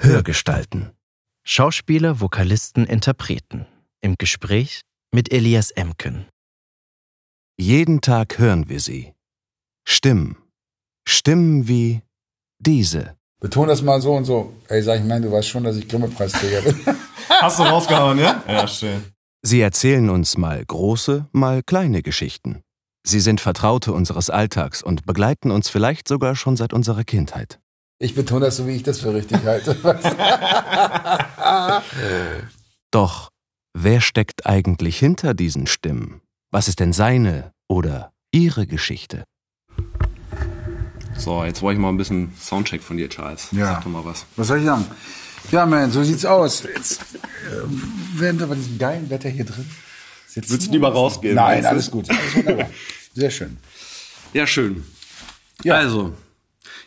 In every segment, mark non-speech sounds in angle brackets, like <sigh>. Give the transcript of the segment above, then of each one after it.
Hörgestalten. Schauspieler, Vokalisten, Interpreten. Im Gespräch mit Elias Emken. Jeden Tag hören wir sie. Stimmen. Stimmen wie diese. Beton das mal so und so. Ey, sag ich, mein, du weißt schon, dass ich Grimme-Preisträger bin. <laughs> Hast du rausgehauen, ja? Ja, schön. Sie erzählen uns mal große, mal kleine Geschichten. Sie sind Vertraute unseres Alltags und begleiten uns vielleicht sogar schon seit unserer Kindheit. Ich betone das so, wie ich das für richtig halte. <laughs> Doch wer steckt eigentlich hinter diesen Stimmen? Was ist denn seine oder ihre Geschichte? So, jetzt wollte ich mal ein bisschen Soundcheck von dir, Charles. Ja. Sag doch mal was. Was soll ich sagen? Ja, man, so sieht's aus. Jetzt äh, werden wir bei diesem geilen Wetter hier drin. sitzen. Willst du lieber rausgehen? Nein, alles gut. Alles wunderbar. Sehr schön. Ja, schön. Ja. Also,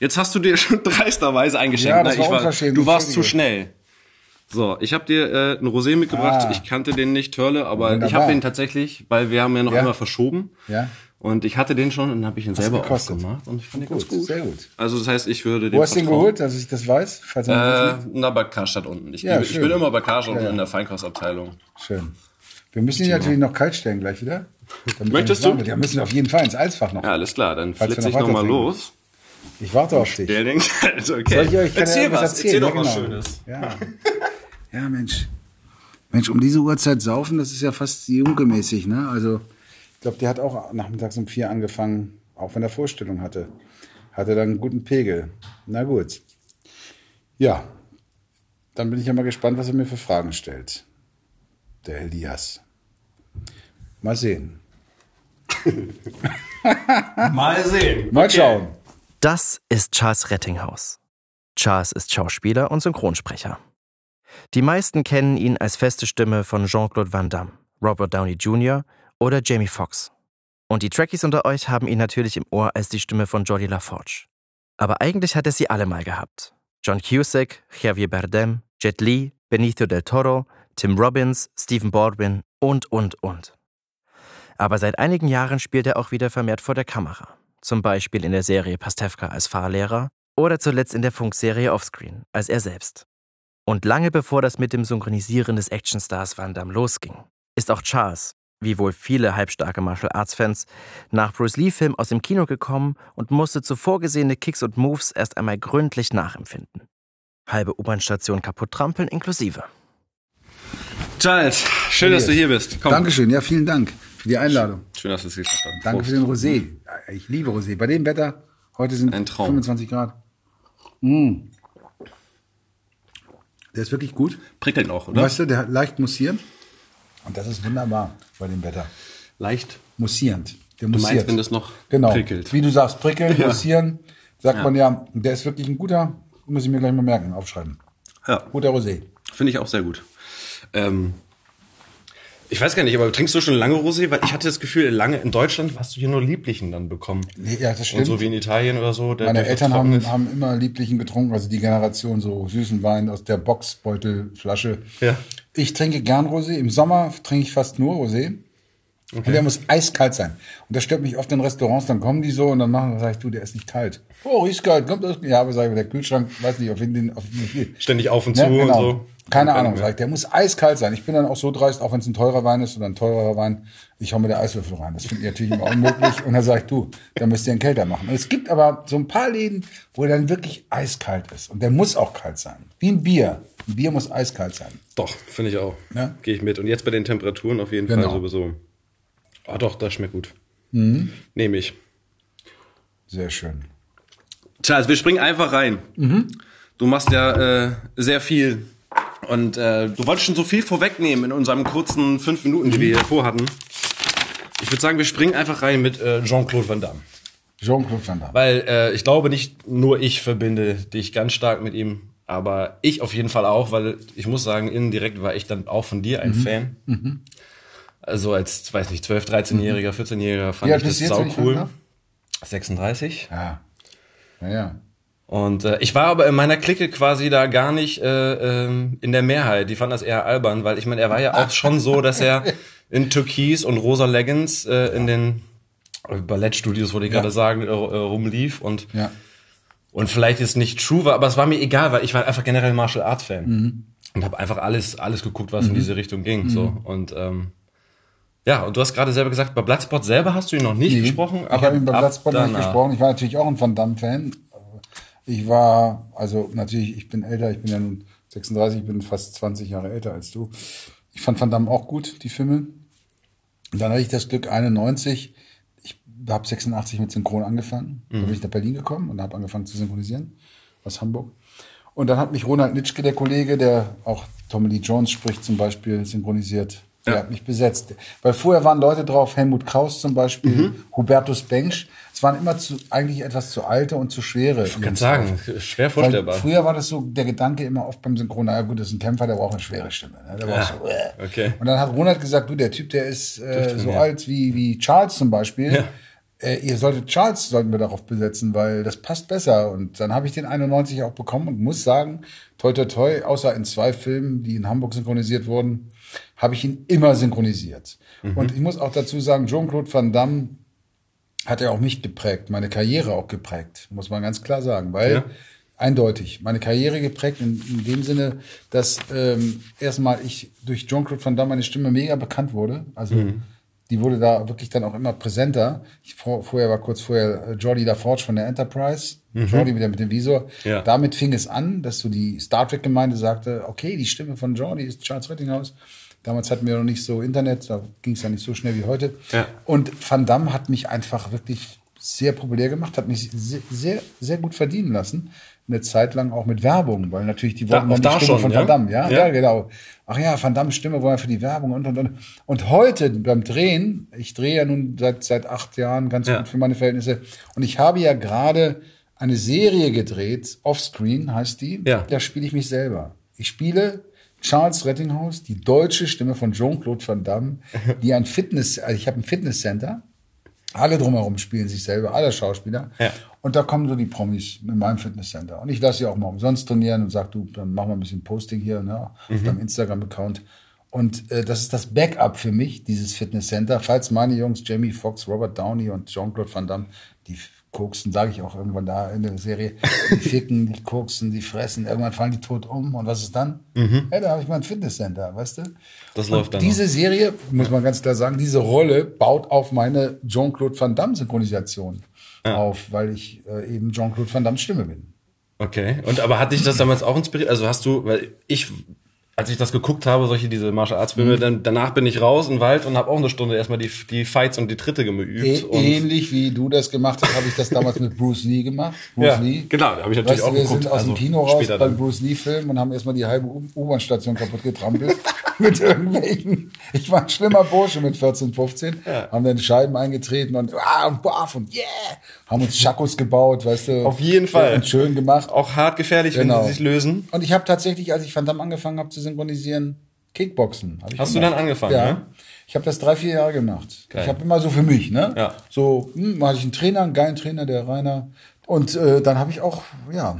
jetzt hast du dir schon <laughs> dreisterweise eingeschenkt. Ja, das Ne? war ich war, unverschämt, du warst zu schnell. So, ich habe dir äh, ein Rosé mitgebracht. Ah. Ich kannte den nicht, Törle, aber ich Wunderbar. habe den tatsächlich, weil wir haben ja noch Ja. einmal verschoben. Ja. Und ich hatte den schon und dann habe ich ihn selber gekostet? aufgemacht und ich fand den Gut, ganz gut. sehr gut. Also das heißt, ich würde den Wo hast du den geholt, dass ich das weiß? Falls Äh, nicht na, bei Karstadt unten. Ich, Ja, gebe- ich bin immer bei Karstadt unten Ja, ja. in der Feinkostabteilung. Schön. Wir müssen ihn natürlich noch kalt stellen gleich wieder. er Möchtest du? Ja, müssen wir auf jeden Fall ins Eisfach noch. Ja, alles klar, dann flitze ich noch noch mal weiter los. Ich warte auf dich. Der denkt, <laughs> also okay. Soll ich euch erzähl ja was, erzähl doch ja, was genau. Schönes. Ja. ja, Mensch. Mensch, um diese Uhrzeit saufen, das ist ja fast junkemäßig, ne? Also, ich glaube, der hat auch nachmittags um vier angefangen, auch wenn er Vorstellung hatte. Hatte dann einen guten Pegel. Na gut. Ja. Dann bin ich ja mal gespannt, was er mir für Fragen stellt. Der Elias. Mal sehen. <laughs> Mal sehen. Mal schauen. Das ist Charles Rettinghaus. Charles ist Schauspieler und Synchronsprecher. Die meisten kennen ihn als feste Stimme von Jean-Claude Van Damme, Robert Downey Jr. oder Jamie Foxx. Und die Trekkies unter euch haben ihn natürlich im Ohr als die Stimme von Jodie LaForge. Aber eigentlich hat er sie alle mal gehabt. John Cusack, Javier Bardem, Jet Li, Benicio del Toro, Tim Robbins, Stephen Baldwin und, und, und. Aber seit einigen Jahren spielt er auch wieder vermehrt vor der Kamera. Zum Beispiel in der Serie Pastewka als Fahrlehrer oder zuletzt in der Funkserie Offscreen als er selbst. Und lange bevor das mit dem Synchronisieren des Actionstars Van Damme losging, ist auch Charles, wie wohl viele halbstarke Martial Arts Fans, nach Bruce Lee-Film aus dem Kino gekommen und musste zuvor gesehene Kicks und Moves erst einmal gründlich nachempfinden. Halbe U-Bahn-Station kaputt trampeln inklusive. Charles, schön, dass du hier bist. Komm. Dankeschön. Ja, vielen Dank für die Einladung. Schön, dass du es geschafft hast. Danke für den Rosé. Ich liebe Rosé. Bei dem Wetter, heute sind Ein Traum. 25 Grad. Mm. Der ist wirklich gut. Prickelt auch, oder? Weißt du, der hat leicht mussiert. Und das ist wunderbar bei dem Wetter. Leicht. Mussierend. Der Du mussiert. meinst, wenn das noch genau. prickelt. Wie du sagst, prickeln, Ja. mussieren. Sagt Ja. man ja, der ist wirklich ein guter, muss ich mir gleich mal merken, aufschreiben. Ja, Guter Rosé. finde ich auch sehr gut. Ähm, ich weiß gar nicht, aber trinkst du schon lange Rosé? Weil ich hatte das Gefühl, lange in Deutschland hast du hier nur Lieblichen dann bekommen. Nee, ja, das Und stimmt. so wie in Italien oder so. Meine Eltern haben, haben immer Lieblichen getrunken, also die Generation so süßen Wein aus der Boxbeutelflasche. Ja. Ich trinke gern Rosé. Im Sommer trinke ich fast nur Rosé. Und der muss eiskalt sein. Und das stört mich oft in Restaurants, dann kommen die so und dann machen, sag ich, du, der ist nicht kalt. Oh, ist kalt, kommt das? Ja, aber sag ich, der Kühlschrank, weiß nicht, auf wen den, auf wie viel. Ständig auf und Ne, zu und genau. so. Keine Ahnung, sag ich, der muss eiskalt sein. Ich bin dann auch so dreist, auch wenn es ein teurer Wein ist oder ein teurerer Wein, ich hau mir der Eiswürfel rein. Das finde ich natürlich immer unmöglich. Und dann sag ich, du, da müsst ihr einen kälter machen. Und es gibt aber so ein paar Läden, wo er dann wirklich eiskalt ist. Und der muss auch kalt sein. Wie ein Bier. Ein Bier muss eiskalt sein. Doch, finde ich auch. Ja. Gehe ich mit. Und jetzt bei den Temperaturen auf jeden Genau. Fall sowieso. Ah, doch, das schmeckt gut. Nehme ich. Sehr schön. Charles, wir springen einfach rein. Du machst ja äh, sehr viel. Und äh, du wolltest schon so viel vorwegnehmen in unserem kurzen fünf Minuten, die wir hier vorhatten. Ich würde sagen, wir springen einfach rein mit äh, Jean-Claude Van Damme. Jean-Claude Van Damme. Weil äh, ich glaube, nicht nur ich verbinde dich ganz stark mit ihm, aber ich auf jeden Fall auch, weil ich muss sagen, indirekt war ich dann auch von dir ein Fan. Also als, weiß nicht, 12-, 13-Jähriger, 14-Jähriger fand Wie ich das sau cool. darf? 36. Ja. Naja. Und äh, ich war aber in meiner Clique quasi da gar nicht äh, ähm, in der Mehrheit. Die fanden das eher albern, weil ich meine, er war ja auch schon so, dass er <laughs> in Türkis und rosa Leggings äh, in den Ballettstudios, wollte ich Ja. gerade sagen, äh, äh, rumlief und Ja. und vielleicht ist nicht true war, aber es war mir egal, weil ich war einfach generell Martial Arts Fan Mhm. und habe einfach alles alles geguckt, was in diese Richtung ging. So und ähm, ja, und du hast gerade selber gesagt, bei Bloodsport selber hast du ihn noch nicht gesprochen, ich habe ihn bei noch nicht gesprochen. Ich war natürlich auch ein Van Damme-Fan. Ich war, also natürlich, ich bin älter, ich bin ja nun 36, ich bin fast 20 Jahre älter als du. Ich fand Van Damme auch gut, die Filme. Und dann hatte ich das Glück, 91, ich habe 86 mit Synchron angefangen. Da bin ich nach Berlin gekommen und habe angefangen zu synchronisieren aus Hamburg. Und dann hat mich Ronald Nitschke, der Kollege, der auch Tommy Lee Jones spricht, zum Beispiel synchronisiert. Der Ja. hat mich besetzt. Weil vorher waren Leute drauf, Helmut Kraus zum Beispiel, Mhm. Hubertus Bengsch. Es waren immer zu, eigentlich etwas zu alte und zu schwere. Ich kann sagen, schwer Weil vorstellbar. früher war das so der Gedanke immer oft beim Synchron, naja gut, das ist ein Kämpfer, der braucht eine schwere Stimme. Ne? Der braucht so, äh. okay. Und dann hat Ronald gesagt, du, der Typ, der ist äh, so alt wie, wie Charles zum Beispiel. Ja. Äh, ihr solltet Charles sollten wir darauf besetzen, weil das passt besser. Und dann habe ich den 91 auch bekommen und muss sagen, toi toi toi, außer in zwei Filmen, die in Hamburg synchronisiert wurden, habe ich ihn immer synchronisiert. Mhm. Und ich muss auch dazu sagen, Jean-Claude Van Damme hat er auch mich geprägt, meine Karriere auch geprägt, muss man ganz klar sagen, weil Ja. eindeutig meine Karriere geprägt in, in dem Sinne, dass ähm, erstmal ich durch Jean-Claude Van Damme meine Stimme mega bekannt wurde, also Mhm. die wurde da wirklich dann auch immer präsenter. Ich, vor, vorher war kurz vorher äh, Jordi LaForge von der Enterprise, Jordi wieder mit dem Visor. Mhm. Ja. Damit fing es an, dass so die Star Trek Gemeinde sagte, okay, die Stimme von Jordi ist Charles Rettinghaus. Damals hatten wir noch nicht so Internet, da ging es ja nicht so schnell wie heute. Ja. Und Van Damme hat mich einfach wirklich sehr populär gemacht, hat mich sehr, sehr, sehr gut verdienen lassen. Eine Zeit lang auch mit Werbung, weil natürlich die wollten dann da die Stimme schon, von ja? Van Damme, ja? Ja. ja, genau. Ach ja, Van Damme Stimme wollen wir für die Werbung und und und. Und heute beim Drehen, ich drehe ja nun seit seit acht Jahren ganz Ja. gut für meine Verhältnisse und ich habe ja gerade eine Serie gedreht, Offscreen heißt die. Ja. Da spiele ich mich selber. Ich spiele Charles Rettinghaus, die deutsche Stimme von Jean-Claude Van Damme, die ein Fitness, also ich habe ein Fitnesscenter. Alle drumherum spielen sich selber, alle Schauspieler. Ja. Und da kommen so die Promis in meinem Fitnesscenter. Und ich lasse sie auch mal umsonst trainieren und sag, du, dann machen wir ein bisschen Posting hier ne, auf deinem Instagram-Account. Und äh, das ist das Backup für mich, dieses Fitnesscenter. Falls meine Jungs, Jamie Foxx, Robert Downey und Jean-Claude Van Damme, die koksen, sage ich auch irgendwann da in der Serie, die ficken, die koksen, die fressen, irgendwann fallen die tot um. Und was ist dann? Ja, da habe ich mein Fitnesscenter, weißt du? Das Und läuft dann Diese Serie, muss man ganz klar sagen, diese Rolle baut auf meine Jean-Claude Van Damme Synchronisation auf, weil ich äh, eben Jean-Claude Van Damme Stimme bin. Okay. Und aber hat dich das damals auch inspiriert? Also hast du, weil ich, als ich das geguckt habe, solche diese Martial Arts Filme, Mhm. dann danach bin ich raus in den Wald und habe auch eine Stunde erstmal die, die Fights und die Tritte geübt. Ä ähnlich wie du das gemacht hast, habe ich das damals mit Bruce Lee gemacht. Bruce ja, Lee. genau, da habe ich natürlich Weißt du, auch wir geguckt. sind aus dem also Kino raus beim dann. Bruce Lee-Film und haben erstmal die halbe U-Bahn-Station kaputt getrampelt. <laughs> mit irgendwelchen. Ich war ein schlimmer Bursche mit 14, 15. Haben dann Scheiben eingetreten und, ah, und baff und yeah. Haben uns Schakos gebaut, weißt du. Auf jeden Fall. Und schön gemacht. Auch hart gefährlich, wenn Genau. sie sich lösen. Und ich habe tatsächlich, als ich Damme angefangen habe zu synchronisieren, Kickboxen. Hast du gemacht. dann angefangen, Ja. ne? Ich habe das drei, vier Jahre gemacht. Geil. Ich habe immer so für mich, ne? Ja. So, hm, hatte ich einen Trainer, einen geilen Trainer, der Rainer. Und äh, dann habe ich auch, ja,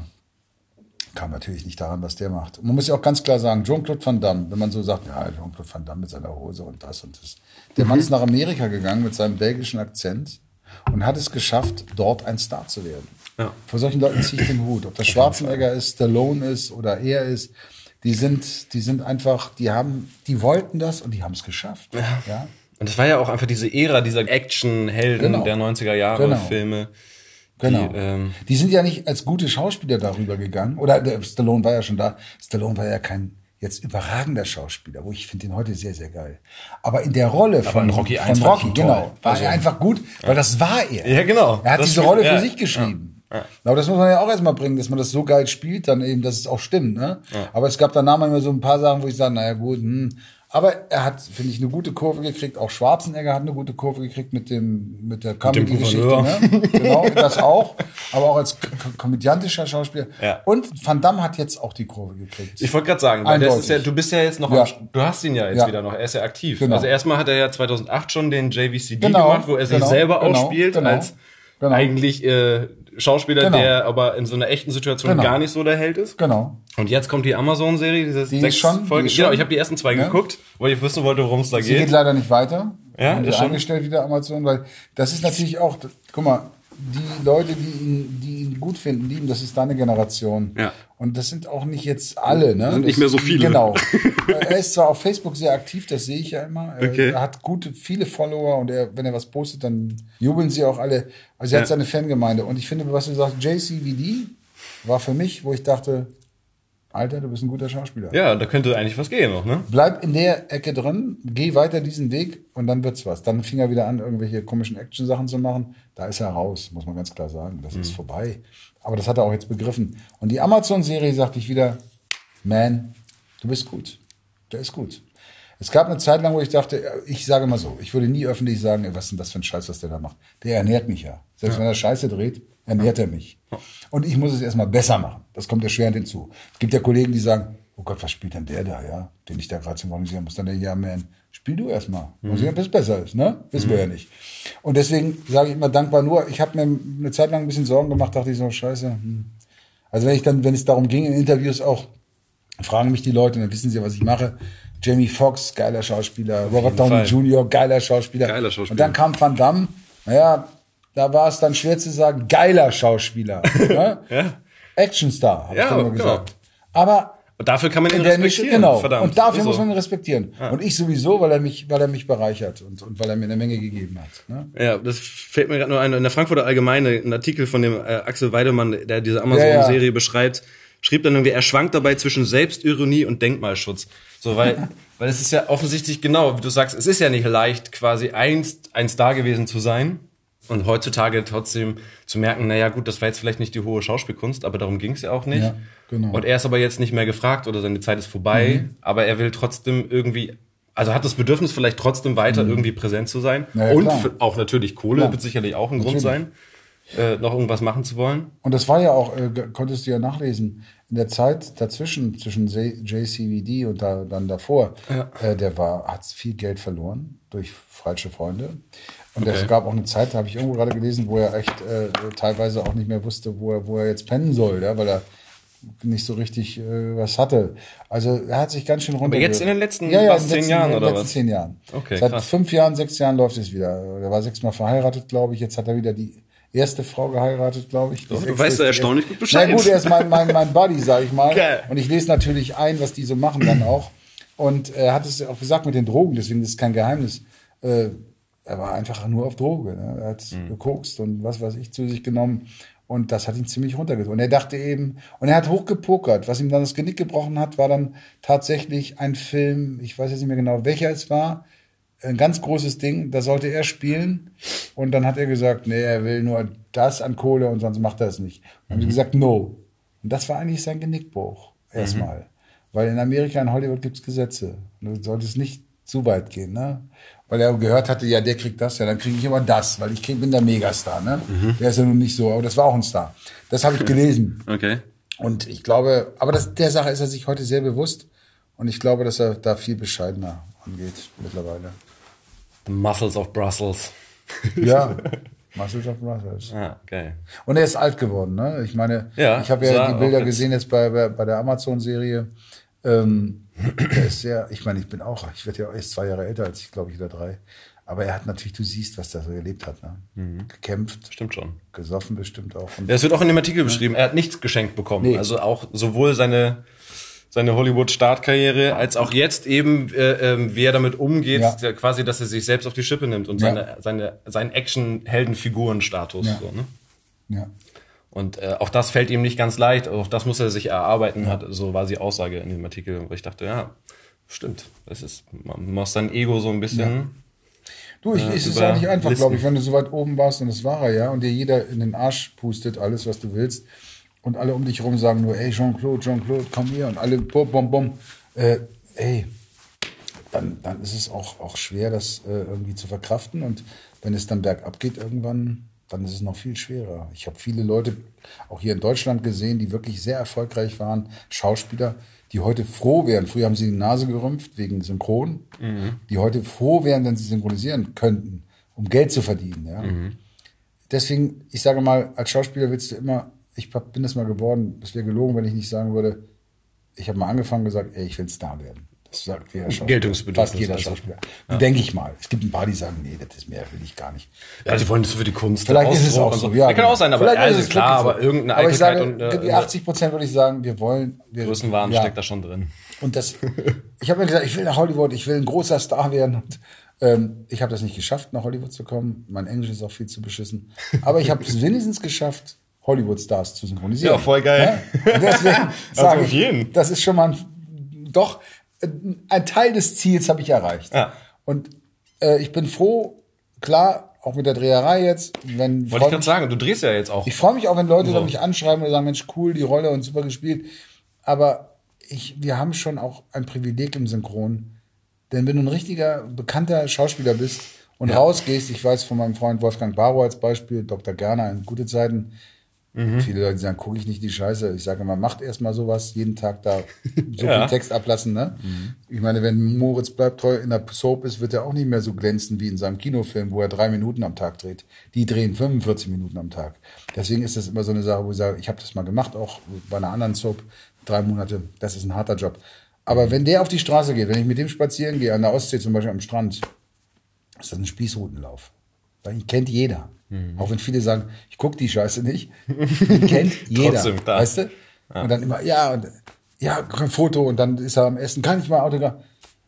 kam natürlich nicht daran, was der macht. Und man muss ja auch ganz klar sagen, Jean-Claude Van Damme, wenn man so sagt, ja, Jean-Claude Van Damme mit seiner Hose und das und das. Der Mann ist nach Amerika gegangen mit seinem belgischen Akzent und hat es geschafft, dort ein Star zu werden. Ja. Vor solchen Leuten ziehe ich den Hut. Ob das Schwarzenegger ist, Stallone ist oder er ist, die sind, die sind einfach, die haben, die wollten das und die haben es geschafft. Ja. Und das war ja auch einfach diese Ära dieser Action-Helden Genau. der 90er Jahre Genau. Filme. Genau. Die, ähm, die sind ja nicht als gute Schauspieler darüber gegangen. Oder der Stallone war ja schon da. Stallone war ja kein jetzt überragender Schauspieler, wo ich finde ihn heute sehr, sehr geil. Aber in der Rolle von, Rocky von 1 war Rocky, genau, war Also- er einfach gut, weil das war er. Ja, genau. Er hat diese Rolle für ja. sich geschrieben. Aber das muss man ja auch erstmal bringen, dass man das so geil spielt, dann eben, dass es auch stimmt. Ne? Aber es gab danach manchmal so ein paar Sachen, wo ich sage, naja gut, hm. aber er hat, finde ich, eine gute Kurve gekriegt. Auch Schwarzenegger hat eine gute Kurve gekriegt mit dem mit der Comedy-Geschichte. Ne? Genau, das auch. Aber auch als komödiantischer Schauspieler. Ja. Und Van Damme hat jetzt auch die Kurve gekriegt. Ich wollte gerade sagen, weil das ist ja, du bist ja jetzt noch, Ja. am, du hast ihn ja jetzt Ja. wieder noch, er ist ja aktiv. Genau. Also erstmal hat er ja 2008 schon den JVCD Genau, gemacht, wo er sich genau, selber genau, ausspielt genau, als genau. eigentlich äh, Schauspieler, Genau. der aber in so einer echten Situation Genau. gar nicht so der Held ist. genau. Und jetzt kommt die Amazon-Serie, diese Die sechs schon- die Folgen. ist Genau, ich habe die ersten zwei Ja. geguckt, weil ich wissen wollte, worum es da Sie geht geht. leider nicht weiter. Ja, ist schon- eingestellt wieder Amazon, weil das ist natürlich auch, guck mal, die Leute, die ihn, die ihn gut finden, lieben, das ist deine Generation. Ja. Und das sind auch nicht jetzt alle, ne? Sind nicht mehr so viele. Genau. <laughs> er ist zwar auf Facebook sehr aktiv, das sehe ich ja immer. Er- Okay. Er hat gute, viele Follower und er, wenn er was postet, dann jubeln sie auch alle. Also er Ja. hat seine Fangemeinde. Und ich finde, was du sagst, JCVD war für mich, wo ich dachte, Alter, du bist ein guter Schauspieler. Ja, da könnte eigentlich was gehen noch, ne? Bleib in der Ecke drin, geh weiter diesen Weg und dann wird's was. Dann fing er wieder an, irgendwelche komischen Action-Sachen zu machen. Da ist er raus, muss man ganz klar sagen. Das Mhm. ist vorbei. Aber das hat er auch jetzt begriffen. Und die Amazon-Serie sagte ich wieder, man, du bist gut. Der ist gut. Es gab eine Zeit lang, wo ich dachte, ich sage mal so, ich würde nie öffentlich sagen, ey, was ist denn das für ein Scheiß, was der da macht. Der ernährt mich ja. Selbst wenn er Scheiße dreht, ernährt er mich. Und ich muss es erstmal besser machen. Das kommt erschwerend hinzu. Es gibt ja Kollegen, die sagen, oh Gott, was spielt denn der da, ja? Den ich da gerade synchronisieren muss. Dann der, ja, man, spiel du erstmal. Mal sehen, ob es besser ist, ne? Wissen wir ja nicht. Und deswegen sage ich immer dankbar nur, ich habe mir eine Zeit lang ein bisschen Sorgen gemacht, dachte ich so, scheiße. Hm. Also wenn ich dann, wenn es darum ging, in Interviews auch, fragen mich die Leute, dann wissen sie, was ich mache. Jamie Foxx, geiler Schauspieler. Robert Downey Fall. Jr., geiler Schauspieler. Geiler Schauspieler. Und dann kam Van Damme. Naja, da war es dann schwer zu sagen, geiler Schauspieler. <laughs> ne? Ja. Actionstar, habe Ja, ich immer genau. gesagt. Aber Und dafür kann man ihn der Nische, respektieren. genau. Verdammt. Und dafür Ist muss man ihn respektieren. Und ich sowieso, weil er mich, weil er mich bereichert und, und weil er mir eine Menge gegeben hat. Ne? Ja, das fällt mir gerade nur ein. In der Frankfurter Allgemeine, ein Artikel von dem äh, Axel Weidemann, der diese Amazon-Serie beschreibt, schrieb dann irgendwie, er schwankt dabei zwischen Selbstironie und Denkmalschutz. So, weil, <laughs> weil es ist ja offensichtlich genau, wie du sagst, es ist ja nicht leicht, quasi einst ein Star gewesen zu sein und heutzutage trotzdem zu merken, naja gut, das war jetzt vielleicht nicht die hohe Schauspielkunst, aber darum ging es ja auch nicht. Ja, genau. Und er ist aber jetzt nicht mehr gefragt oder seine Zeit ist vorbei, Mhm. aber er will trotzdem irgendwie, also hat das Bedürfnis vielleicht trotzdem weiter irgendwie präsent zu sein. Mhm. Ja, ja, und auch natürlich Kohle Klar. wird sicherlich auch ein Grund Natürlich. sein, äh, noch irgendwas machen zu wollen. Und das war ja auch, äh, konntest du ja nachlesen, in der Zeit dazwischen, zwischen JCVD und da, dann davor, äh, der war, hat viel Geld verloren durch falsche Freunde. Und es Okay. gab auch eine Zeit, da habe ich irgendwo gerade gelesen, wo er echt äh, teilweise auch nicht mehr wusste, wo er, wo er jetzt pennen soll, ja, weil er nicht so richtig äh, was hatte. Also er hat sich ganz schön runter. jetzt in den letzten ja, ja, in den zehn letzten, Jahren in den oder letzten was? zehn Jahren. Okay, Seit krass. fünf Jahren, sechs Jahren läuft es wieder. Er war sechsmal verheiratet, glaube ich. Jetzt hat er wieder die erste Frau geheiratet, glaube ich. Die Du weißt ja erstaunlich gut Bescheid. Na gut, er ist mein, mein, mein Buddy, sag ich mal. Geil. Und ich lese natürlich ein, was die so machen dann auch. Und er hat es auch gesagt mit den Drogen, deswegen ist es kein Geheimnis. Äh, er war einfach nur auf Droge. Ne? Er hat Mhm. gekokst und was weiß ich zu sich genommen. Und das hat ihn ziemlich runtergezogen. Und er dachte eben, und er hat hochgepokert. Was ihm dann das Genick gebrochen hat, war dann tatsächlich ein Film, ich weiß jetzt nicht mehr genau, welcher es war, ein ganz großes Ding, da sollte er spielen. Und dann hat er gesagt, nee, er will nur das an Kohle und sonst macht er es nicht. Und dann haben gesagt, no. Und das war eigentlich sein Genickbruch. Erstmal. Weil in Amerika, in Hollywood gibt's Gesetze. Und du solltest nicht zu weit gehen, ne? Weil er gehört hatte, ja, der kriegt das, ja, dann kriege ich immer das, weil ich bin der Megastar, ne? Der ist ja nun nicht so, aber das war auch ein Star. Das habe ich gelesen. <laughs> Okay. Und ich glaube, aber das, der Sache ist er sich heute sehr bewusst. Und ich glaube, dass er da viel bescheidener angeht mittlerweile. The Muscles of Brussels. <laughs> Ja, Muscles of Brothers. Ah, geil. Und er ist alt geworden, ne? Ich meine, Ja, ich habe ja die Bilder gesehen jetzt bei, bei, bei der Amazon-Serie. Ähm, er ist sehr, ich meine, ich bin auch, ich werde ja auch erst zwei Jahre älter als ich, glaube ich, oder drei. Aber er hat natürlich, du siehst, was er so erlebt hat, ne? Gekämpft, Stimmt schon. gesoffen bestimmt auch. Und Ja, es wird auch in dem Artikel beschrieben, er hat nichts geschenkt bekommen. Nee. Also auch sowohl seine, seine Hollywood-Startkarriere als auch jetzt eben, äh, ähm, wie er damit umgeht, Ja. quasi, dass er sich selbst auf die Schippe nimmt und Ja. seine, seine, seinen Action-Helden-Figuren-Status. Ja. So, ne? ja. Und äh, auch das fällt ihm nicht ganz leicht, auch das muss er sich erarbeiten, hat, so war die Aussage in dem Artikel, wo ich dachte, ja, stimmt, das ist, man muss sein Ego so ein bisschen, Du, ich, Äh, es ist über auch nicht einfach, glaube ich, wenn du so weit oben warst und das war er ja und dir jeder in den Arsch pustet, alles, was du willst und alle um dich rum sagen nur, ey, Jean-Claude, Jean-Claude, komm hier und alle bom, bom, bom. Äh, ey, dann, dann ist es auch, auch schwer, das äh, irgendwie zu verkraften und wenn es dann bergab geht irgendwann, dann ist es noch viel schwerer. Ich habe viele Leute auch hier in Deutschland gesehen, die wirklich sehr erfolgreich waren, Schauspieler, die heute froh wären. Früher haben sie die Nase gerümpft wegen Synchron, die heute froh wären, wenn sie synchronisieren könnten, um Geld zu verdienen. Ja? Deswegen, ich sage mal, als Schauspieler willst du immer, ich bin das mal geworden, es wäre gelogen, wenn ich nicht sagen würde, ich habe mal angefangen und gesagt, ey, ich will Star werden. Das sagt jeder Schauspieler. Geltungsbedürfnis Fast jeder also. Schauspieler. Denke ich mal. Es gibt ein paar, die sagen, nee, das ist mehr, will ich gar nicht. Ja, die wollen das für die Kunst. Vielleicht ist es auch so. Ja, kann auch sein, aber Vielleicht ja, ist ist es klar, aber irgendeine Aber ich sage, und die äh, 80 Prozent würde ich sagen, wir wollen. Wir, Größenwahn ja. steckt da schon drin. Und das, ich habe mir gesagt, ich will nach Hollywood, ich will ein großer Star werden. Und, ähm, ich habe das nicht geschafft, nach Hollywood zu kommen. Mein Englisch ist auch viel zu beschissen. Aber ich habe es <laughs> wenigstens geschafft, Hollywood-Stars zu synchronisieren. Ja, voll geil. Ja? Und deswegen <laughs> sage auf ich, das ist schon mal ein, doch ein Teil des Ziels habe ich erreicht. Ja. Und äh, ich bin froh, klar, auch mit der Dreherei jetzt, wenn Wollte ich gerade sagen, du drehst ja jetzt auch. ich freue mich auch, wenn Leute So. mich anschreiben und sagen, Mensch, cool, die Rolle und super gespielt. Aber ich, wir haben schon auch ein Privileg im Synchron. Denn wenn du ein richtiger, bekannter Schauspieler bist und rausgehst, ich weiß von meinem Freund Wolfgang Barrow als Beispiel, Dr. Gerner in gute Zeiten, Mhm. viele Leute sagen, gucke ich nicht die Scheiße. Ich sage immer, macht erst mal sowas, jeden Tag da so <laughs> Ja. Mhm. viel Text ablassen. Ne? Ich meine, wenn Moritz bleibt treu in der Soap ist, wird er auch nicht mehr so glänzen wie in seinem Kinofilm, wo er drei Minuten am Tag dreht. Die drehen 45 Minuten am Tag. Deswegen ist das immer so eine Sache, wo ich sage, ich habe das mal gemacht, auch bei einer anderen Soap, drei Monate. Das ist ein harter Job. Aber wenn der auf die Straße geht, wenn ich mit dem spazieren gehe, an der Ostsee zum Beispiel am Strand, ist das ein Spießrutenlauf. Weil ihn kennt jeder. Mhm. Auch wenn viele sagen, ich gucke die Scheiße nicht. Die <laughs> kennt <laughs> jeder. Trotzdem, klar. Weißt du? Und dann immer, ja, und ja, ein Foto und dann ist er am Essen, kann ich mal Autogramm.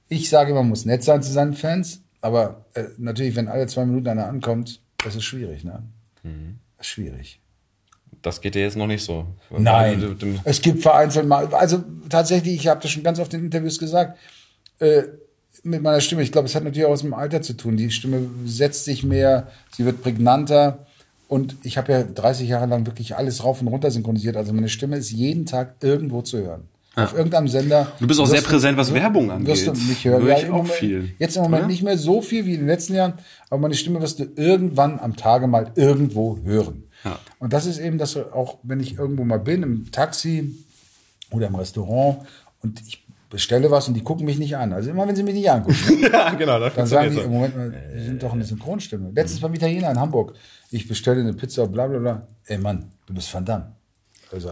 Ich sage, man muss nett sein zu seinen Fans, aber äh, natürlich, wenn alle zwei Minuten einer ankommt, das ist schwierig, ne? Mhm. Das ist schwierig. Das geht dir jetzt noch nicht so. Nein, es gibt vereinzelt mal, also tatsächlich, ich habe das schon ganz oft in Interviews gesagt, äh, mit meiner Stimme, ich glaube, es hat natürlich auch was mit dem Alter zu tun. Die Stimme setzt sich mehr, sie wird prägnanter und ich habe ja 30 Jahre lang wirklich alles rauf und runter synchronisiert, also meine Stimme ist jeden Tag irgendwo zu hören. Auf irgendeinem Sender. Du bist auch sehr präsent, was Werbung angeht. Wirst du mich hören. Höre Ja, ich auch Moment, viel. Jetzt im Moment Oder? nicht mehr so viel wie in den letzten Jahren, aber meine Stimme wirst du irgendwann am Tage mal irgendwo hören. Ja. Und das ist eben, dass auch wenn ich irgendwo mal bin, im Taxi oder im Restaurant und ich bestelle was und die gucken mich nicht an. Also immer wenn sie mich nicht angucken, <laughs> ja, genau. Da dann sagen die, im Moment mal, sie sind doch eine Synchronstimme. Letztens beim Italiener in Hamburg, ich bestelle eine Pizza, bla bla bla. Ey Mann, du bist Van Damme. Ich,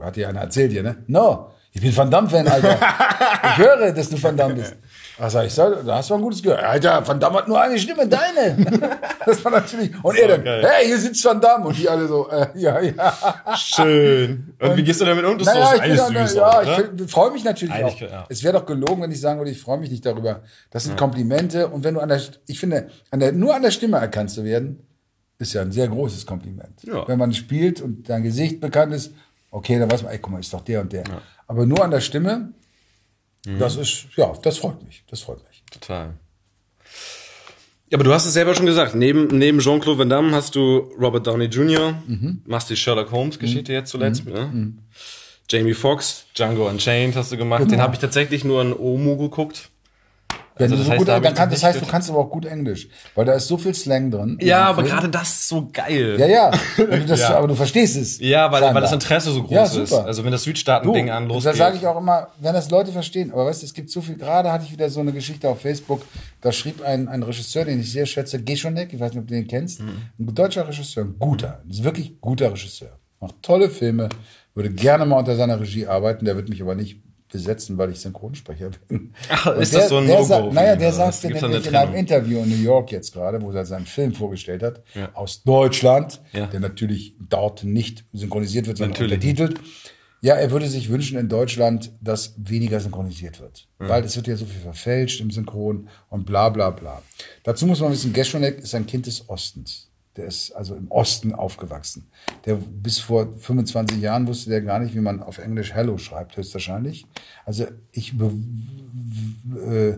hat dir einer erzählt hier, ne? No, ich bin Van Damme-Fan, Alter. <laughs> ich höre, dass du Van Damme bist. Sag ich, so, da hast du ein gutes Gehör. Alter, Van Damme hat nur eine Stimme, deine. <laughs> das war natürlich. Und er dann, geil. hey, hier sitzt Van Damme. Und die alle so, äh, ja, ja. Schön. Und, wie gehst du damit um? Das Naja, ist doch bin alles dann, süß. ja, auch, ich oder? find- freue mich natürlich Eigentlich, auch. ja. Es wäre doch gelogen, wenn ich sagen würde, ich freue mich nicht darüber. Das sind Komplimente. Und wenn du an der, ich finde, an der, nur an der Stimme erkannt zu werden, ist ja ein sehr großes Kompliment. Ja. Wenn man spielt und dein Gesicht bekannt ist, okay, dann weiß man, ey, guck mal, ist doch der und der. Aber nur an der Stimme, Mhm. das ist, ja, das freut mich. Das freut mich. Total. Ja, aber du hast es selber schon gesagt. Neben, neben Jean-Claude Van Damme hast du Robert Downey Jr., Mhm. machst die Sherlock Holmes-Geschichte jetzt zuletzt. Ne? Jamie Foxx, Django Unchained hast du gemacht. Den Genau. habe ich tatsächlich nur in Omu geguckt. Ja, Also das das heißt, gut, da kann, das heißt, du kannst aber auch gut Englisch, weil da ist so viel Slang drin. in Ja, aber Film. gerade das ist so geil. Ja, ja. <laughs> Das, Ja. Aber du verstehst es. Ja, weil, weil das Interesse so groß Ja, ist. super. Also wenn das Südstaaten-Ding an Da losgeht. sage ich auch immer, wenn das Leute verstehen, aber weißt du, es gibt so viel, gerade hatte ich wieder so eine Geschichte auf Facebook, da schrieb ein, ein Regisseur, den ich sehr schätze, Geschonek, ich weiß nicht, ob du den kennst, Mhm. ein deutscher Regisseur, ein guter, ein wirklich guter Regisseur, macht tolle Filme, würde gerne mal unter seiner Regie arbeiten, der wird mich aber nicht besetzen, weil ich Synchronsprecher bin. Ach, Und ist das so ein der sagt, für Naja, der eine nämlich in einem? Interview in New York jetzt gerade, wo er seinen Film vorgestellt hat, aus Deutschland, Ja. der natürlich dort nicht synchronisiert wird, sondern Natürlich. untertitelt. Ja, er würde sich wünschen in Deutschland, dass weniger synchronisiert wird. Weil es wird ja so viel verfälscht im Synchron und bla bla bla. Dazu muss man wissen, Geschonek ist ein Kind des Ostens. Der ist also im Osten aufgewachsen. Der bis vor 25 Jahren wusste der gar nicht, wie man auf Englisch Hello schreibt, höchstwahrscheinlich. Also ich be äh,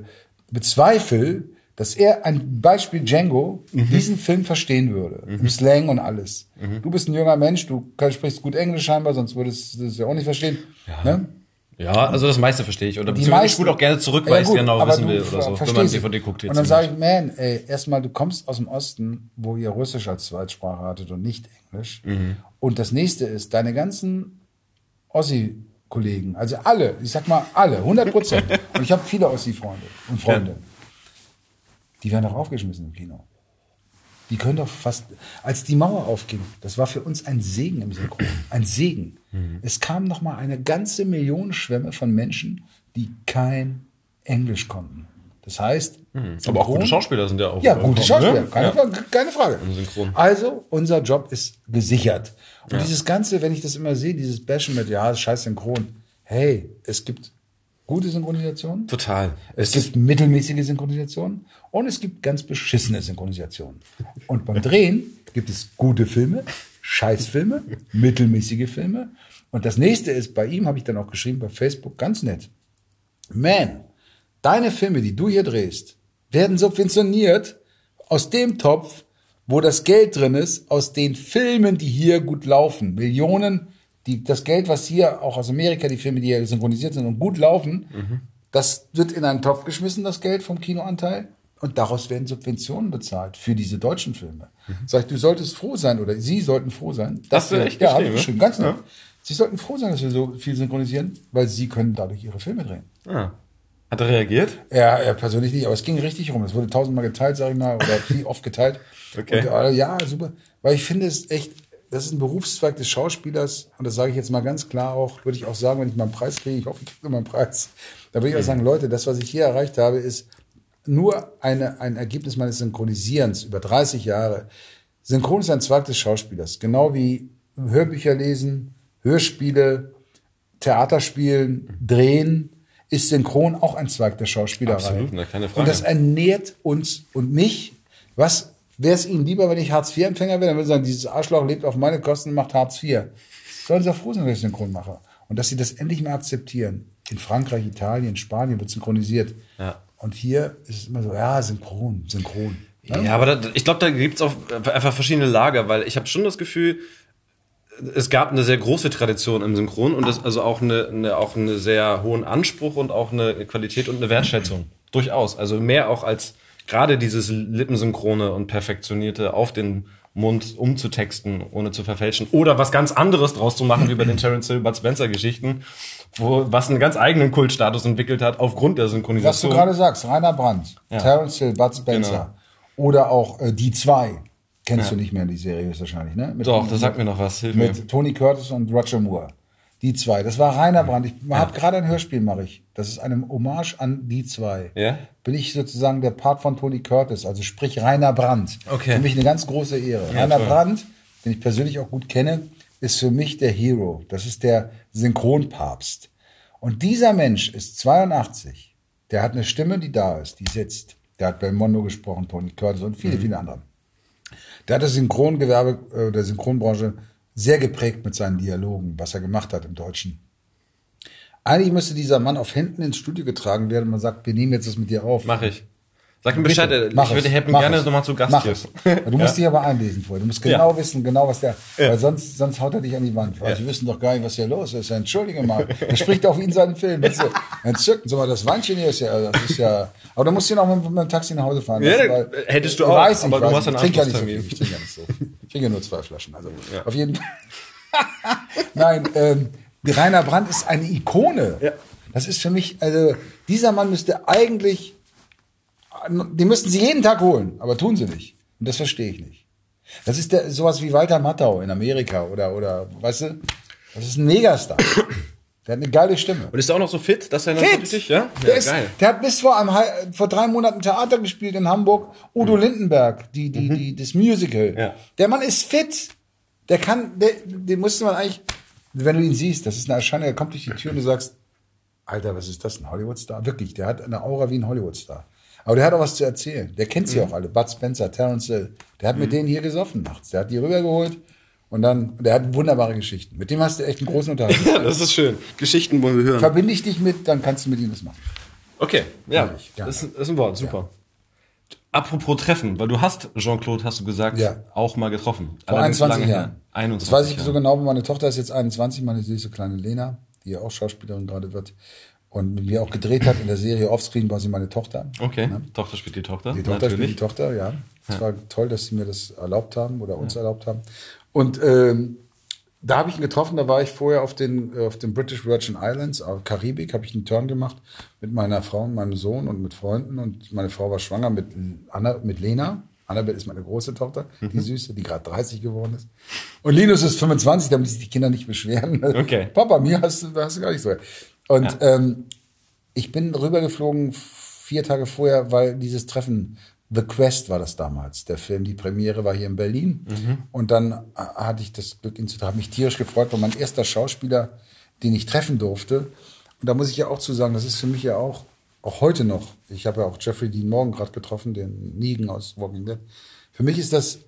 bezweifle, dass er ein Beispiel Django diesen Film verstehen würde. Im Slang und alles. Du bist ein junger Mensch, du sprichst gut Englisch scheinbar, sonst würdest du das ja auch nicht verstehen. Ne? Ja, also das meiste verstehe ich. Oder Die beziehungsweise ich meisten- spule auch gerne zurück, Ja, weil ich gut, genau wissen will oder so. Wenn man. DVD guckt jetzt. Und dann sage ich, man, ey, erstmal, du kommst aus dem Osten, wo ihr Russisch als Zweitsprache hattet und nicht Englisch. Mhm. Und das nächste ist, deine ganzen Ossi-Kollegen, also alle, ich sag mal alle, 100 Prozent. <laughs> und ich habe viele Ossi-Freunde und Freunde. Die werden doch aufgeschmissen im Kino. Die können doch fast, als die Mauer aufging, das war für uns ein Segen im Synchron, ein Segen. Es kam noch mal eine ganze Million Schwämme von Menschen, die kein Englisch konnten. Das heißt, Aber auch gute Schauspieler sind ja auch. ja, gute kommen, Schauspieler, ne? keine, Ja. Frage, keine Frage. Also, unser Job ist gesichert. Und dieses Ganze, wenn ich das immer sehe, dieses Bashen mit, ja, scheiß synchron. Hey, es gibt gute Synchronisationen, Total. es gibt mittelmäßige Synchronisationen und es gibt ganz beschissene Synchronisationen. Und beim <laughs> Drehen gibt es gute Filme, Scheißfilme, mittelmäßige Filme. Und das nächste ist, bei ihm habe ich dann auch geschrieben, bei Facebook, ganz nett. Man, deine Filme, die du hier drehst, werden subventioniert aus dem Topf, wo das Geld drin ist, aus den Filmen, die hier gut laufen. Millionen, die, das Geld, was hier auch aus Amerika, die Filme, die hier synchronisiert sind und gut laufen, das wird in einen Topf geschmissen, das Geld vom Kinoanteil. Und daraus werden Subventionen bezahlt für diese deutschen Filme. Sag ich, du solltest froh sein, oder Sie sollten froh sein. Du wir- echt ja, ich geschrieben, ganz nett. Sie sollten froh sein, dass wir so viel synchronisieren, weil Sie können dadurch Ihre Filme drehen. Ah. Hat er reagiert? Er, er persönlich nicht, aber es ging richtig rum. Es wurde tausendmal geteilt, sag ich mal, oder viel oft geteilt. <laughs> Okay. Und, äh, ja, super. Weil ich finde es echt, das ist ein Berufszweig des Schauspielers und das sage ich jetzt mal ganz klar auch, würde ich auch sagen, wenn ich mal einen Preis kriege, ich hoffe, ich kriege mal einen Preis, da würde ich auch sagen, Leute, das, was ich hier erreicht habe, ist nur eine, ein Ergebnis meines Synchronisierens über 30 Jahre. Synchron ist ein Zweig des Schauspielers, genau wie Hörbücher lesen, Hörspiele, Theater spielen, drehen, ist Synchron auch ein Zweig der Schauspielerei. Absolut, na, keine Frage. Und das ernährt uns und mich. Was wäre es Ihnen lieber, wenn ich Hartz-IV-Empfänger wäre? Dann würde ich sagen, dieses Arschloch lebt auf meine Kosten und macht Hartz IV. Sollen Sie doch froh sein, dass ich Synchron mache. Und dass Sie das endlich mal akzeptieren. In Frankreich, Italien, Spanien wird synchronisiert. Ja. Und hier ist es immer so, ja, synchron, synchron. Ja, aber da, ich glaube, da gibt's auch einfach verschiedene Lager, weil ich habe schon das Gefühl, es gab eine sehr große Tradition im Synchron und das, also auch eine, eine auch einen sehr hohen Anspruch und auch eine Qualität und eine Wertschätzung. Durchaus. Also mehr auch als gerade dieses Lippensynchrone und perfektionierte auf den Mund umzutexten, ohne zu verfälschen. Oder was ganz anderes draus zu machen, wie bei den <laughs> Terence Hill, Bud Spencer Geschichten, wo, was einen ganz eigenen Kultstatus entwickelt hat aufgrund der Was du Synchronisation. gerade sagst, Rainer Brandt, Ja. Terence Hill, Bud Spencer Genau. oder auch äh, Die Zwei. Kennst du nicht mehr, die Serie höchstwahrscheinlich, ne? Mit, Doch, das sagt mir noch was. Hilf mir. mit Tony Curtis und Roger Moore. Die zwei. Das war Rainer Brandt. Ich habe gerade ein Hörspiel, mache ich. Das ist eine Hommage an die zwei. Ja? Bin ich sozusagen der Part von Tony Curtis, also sprich Rainer Brandt. Okay. Für mich eine ganz große Ehre. Rainer toll. Brandt, den ich persönlich auch gut kenne, ist für mich der Hero. Das ist der Synchronpapst. Und dieser Mensch ist 82. Der hat eine Stimme, die da ist, die sitzt. Der hat Belmondo gesprochen, Tony Curtis und Mhm. viele, viele andere. Der hat das Synchrongewerbe äh, der Synchronbranche sehr geprägt mit seinen Dialogen, was er gemacht hat im Deutschen. Eigentlich müsste dieser Mann auf Händen ins Studio getragen werden und man sagt, wir nehmen jetzt das mit dir auf. Mach ich. Sag mir Bescheid, Bitte, ich würde hätten gerne nochmal zu Gast hier. Du musst dich aber einlesen vorher. Du musst genau wissen, genau was der, Ja. weil sonst, sonst haut er dich an die Wand. Weil sie wissen doch gar nicht, was hier los ist. Entschuldige mal. Er spricht wie in seinen so entzückend. Mal, das Weinchen hier ist ja, das ist ja, aber du musst hier noch mit, mit dem Taxi nach Hause fahren. Ja, Das- dann hättest du auch, weiß, ich aber du hast einen ich trinke ja nicht so viel. Ich trinke ja nicht so. Ich trinke ja nur zwei Flaschen. Also, auf jeden Fall. <laughs> Nein, ähm, Rainer Brandt ist eine Ikone. Ja. Das ist für mich, also, dieser Mann müsste eigentlich die müssten sie jeden Tag holen, aber tun sie nicht. Und das verstehe ich nicht. Das ist der, sowas wie Walter Matthau in Amerika oder, oder, weißt du, das ist ein Megastar. Der hat eine geile Stimme. Und ist er auch noch so fit, dass er noch Fit! richtig, ja? Der, Ja, ist, geil. der hat bis vor, einem, vor drei Monaten Theater gespielt in Hamburg. Udo Lindenberg, die, die, die, das Musical. Mhm. Ja. Der Mann ist fit. Der kann, der, den musste man eigentlich, wenn du ihn siehst, das ist eine Erscheinung, der kommt durch die Tür und du sagst, Alter, was ist das, ein Hollywoodstar? Wirklich, der hat eine Aura wie ein Hollywoodstar. Aber der hat auch was zu erzählen. Der kennt Mhm. sie auch alle. Bud Spencer, Terence Hill. Der hat mit denen hier gesoffen nachts. Der hat die rübergeholt und dann, der hat wunderbare Geschichten. Mit dem hast du echt einen großen Unterhalt. <laughs> Ja, das ist schön. Geschichten wollen wir hören. Verbinde ich dich mit, dann kannst du mit ihm das machen. Okay, ja, ja. das ist, ein Wort, super. Apropos Treffen, weil du hast Jean-Claude, hast du gesagt, Ja. auch mal getroffen. Vor Allerdings 21 lange her. Jahren. 21 Das weiß ich Jahre. so genau, meine Tochter ist jetzt 21, meine süße kleine Lena, die ja auch Schauspielerin gerade wird und mit mir auch gedreht hat in der Serie Offscreen, war sie meine Tochter. Okay, Tochter spielt die Tochter. Die Tochter spielt die Tochter, ja. Es war toll, dass sie mir das erlaubt haben oder uns erlaubt haben. Und ähm, da habe ich ihn getroffen, da war ich vorher auf den, äh, auf den British Virgin Islands, auf Karibik, habe ich einen Turn gemacht mit meiner Frau und meinem Sohn und mit Freunden. Und meine Frau war schwanger mit, Anna, mit Lena. Annabelle ist meine große Tochter, die Süße, die gerade 30 geworden ist. Und Linus ist 25, damit sich die Kinder nicht beschweren. Okay. Papa, mir hast du, hast du gar nicht so. Und ähm, ich bin rübergeflogen vier Tage vorher, weil dieses Treffen, The Quest war das damals, der Film, die Premiere war hier in Berlin. Und dann äh, hatte ich das Glück, ihn zu treffen. Mich tierisch gefreut, war mein erster Schauspieler, den ich treffen durfte. Und da muss ich ja auch zu sagen, das ist für mich ja auch, auch heute noch, ich habe ja auch Jeffrey Dean Morgan gerade getroffen, den Negan aus Walking Dead. Für mich ist das,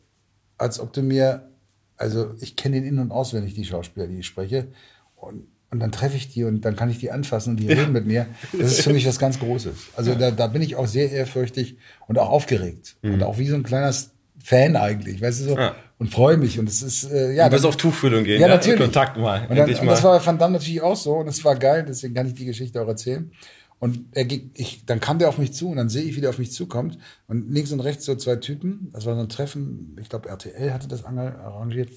als ob du mir, also ich kenne den in- und auswendig, die Schauspieler, die ich spreche. Und, und dann treffe ich die und dann kann ich die anfassen und die reden mit mir. Das ist für mich was ganz Großes. Also da, da bin ich auch sehr ehrfürchtig und auch aufgeregt. Und auch wie so ein kleiner Fan eigentlich, weißt du so. Ja. Und freue mich. Und es ist, äh, ja. Du wirst auf Tuchfühlung gehen. ja, natürlich. Kontakt mal. Und, dann, endlich und mal. das war Van Damme natürlich auch so und es war geil, deswegen kann ich die Geschichte auch erzählen. Und er ging, ich, dann kam der auf mich zu und dann sehe ich, wie der auf mich zukommt. Und links und rechts so zwei Typen. Das war so ein Treffen, ich glaube, RTL hatte das arrangiert.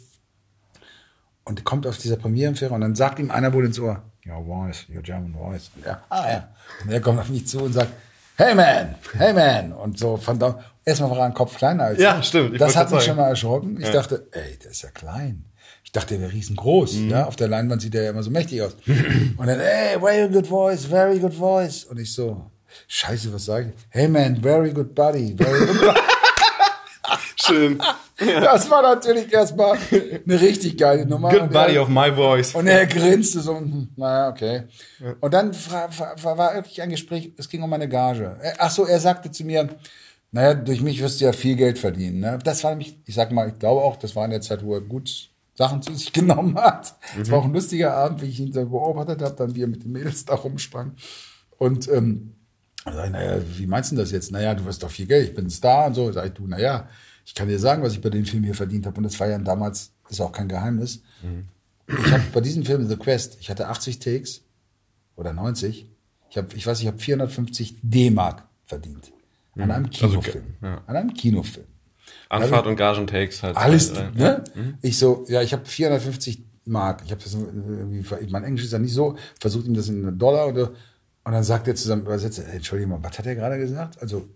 Und kommt auf dieser Premierenfähre und dann sagt ihm einer wohl ins Ohr, your voice, your German voice. Und er, ah ja. Und er kommt auf mich zu und sagt, hey man, hey man. Und so Van Damme, erstmal war er ein Kopf kleiner als Ja, stimmt, Das hat mich schon mal erschrocken. Ich dachte, ey, der ist ja klein. Ich dachte, der wäre riesengroß. Mhm. Ja, auf der Leinwand sieht er ja immer so mächtig aus. <clears throat> Und dann, hey, very good voice, very good voice. Und ich so, scheiße, was sage ich? Hey man, very good buddy, very good <laughs> Schön. <laughs> Das war natürlich erstmal eine richtig geile Nummer. Good Und buddy er- of my voice. und er grinste so, hm, naja, okay. Und dann war, wirklich ein Gespräch, es ging um meine Gage. Er- Ach so, er sagte zu mir, naja, durch mich wirst du ja viel Geld verdienen. Ne? Das war nämlich, ich sag mal, ich glaube auch, das war in der Zeit, wo er gut Sachen zu sich <laughs> genommen hat. Es war auch ein lustiger Abend, wie ich ihn so beobachtet habe, dann wie er mit den Mädels da rumsprang. Und ähm, dann sag ich, naja, wie meinst du das jetzt? Naja, du wirst doch viel Geld, ich bin ein Star und so. Sag ich, du, naja, ich kann dir sagen, was ich bei dem Film hier verdient habe. Und das war ja damals, ist auch kein Geheimnis. Ich habe bei diesem Film The Quest, ich hatte 80 Takes oder 90. Ich habe, ich weiß, ich habe 450 D-Mark verdient an einem Kinofilm. ja. An einem Kinofilm. Anfahrt und Gagentakes halt. Alles, Äh, ne? Ich so, ja, ich habe 450 Mark. Ich habe das irgendwie, mein Englisch ist ja nicht so, versucht ihm das in Dollar oder und dann sagt er zusammen übersetzt, er, Entschuldigung mal, was hat er gerade gesagt? Also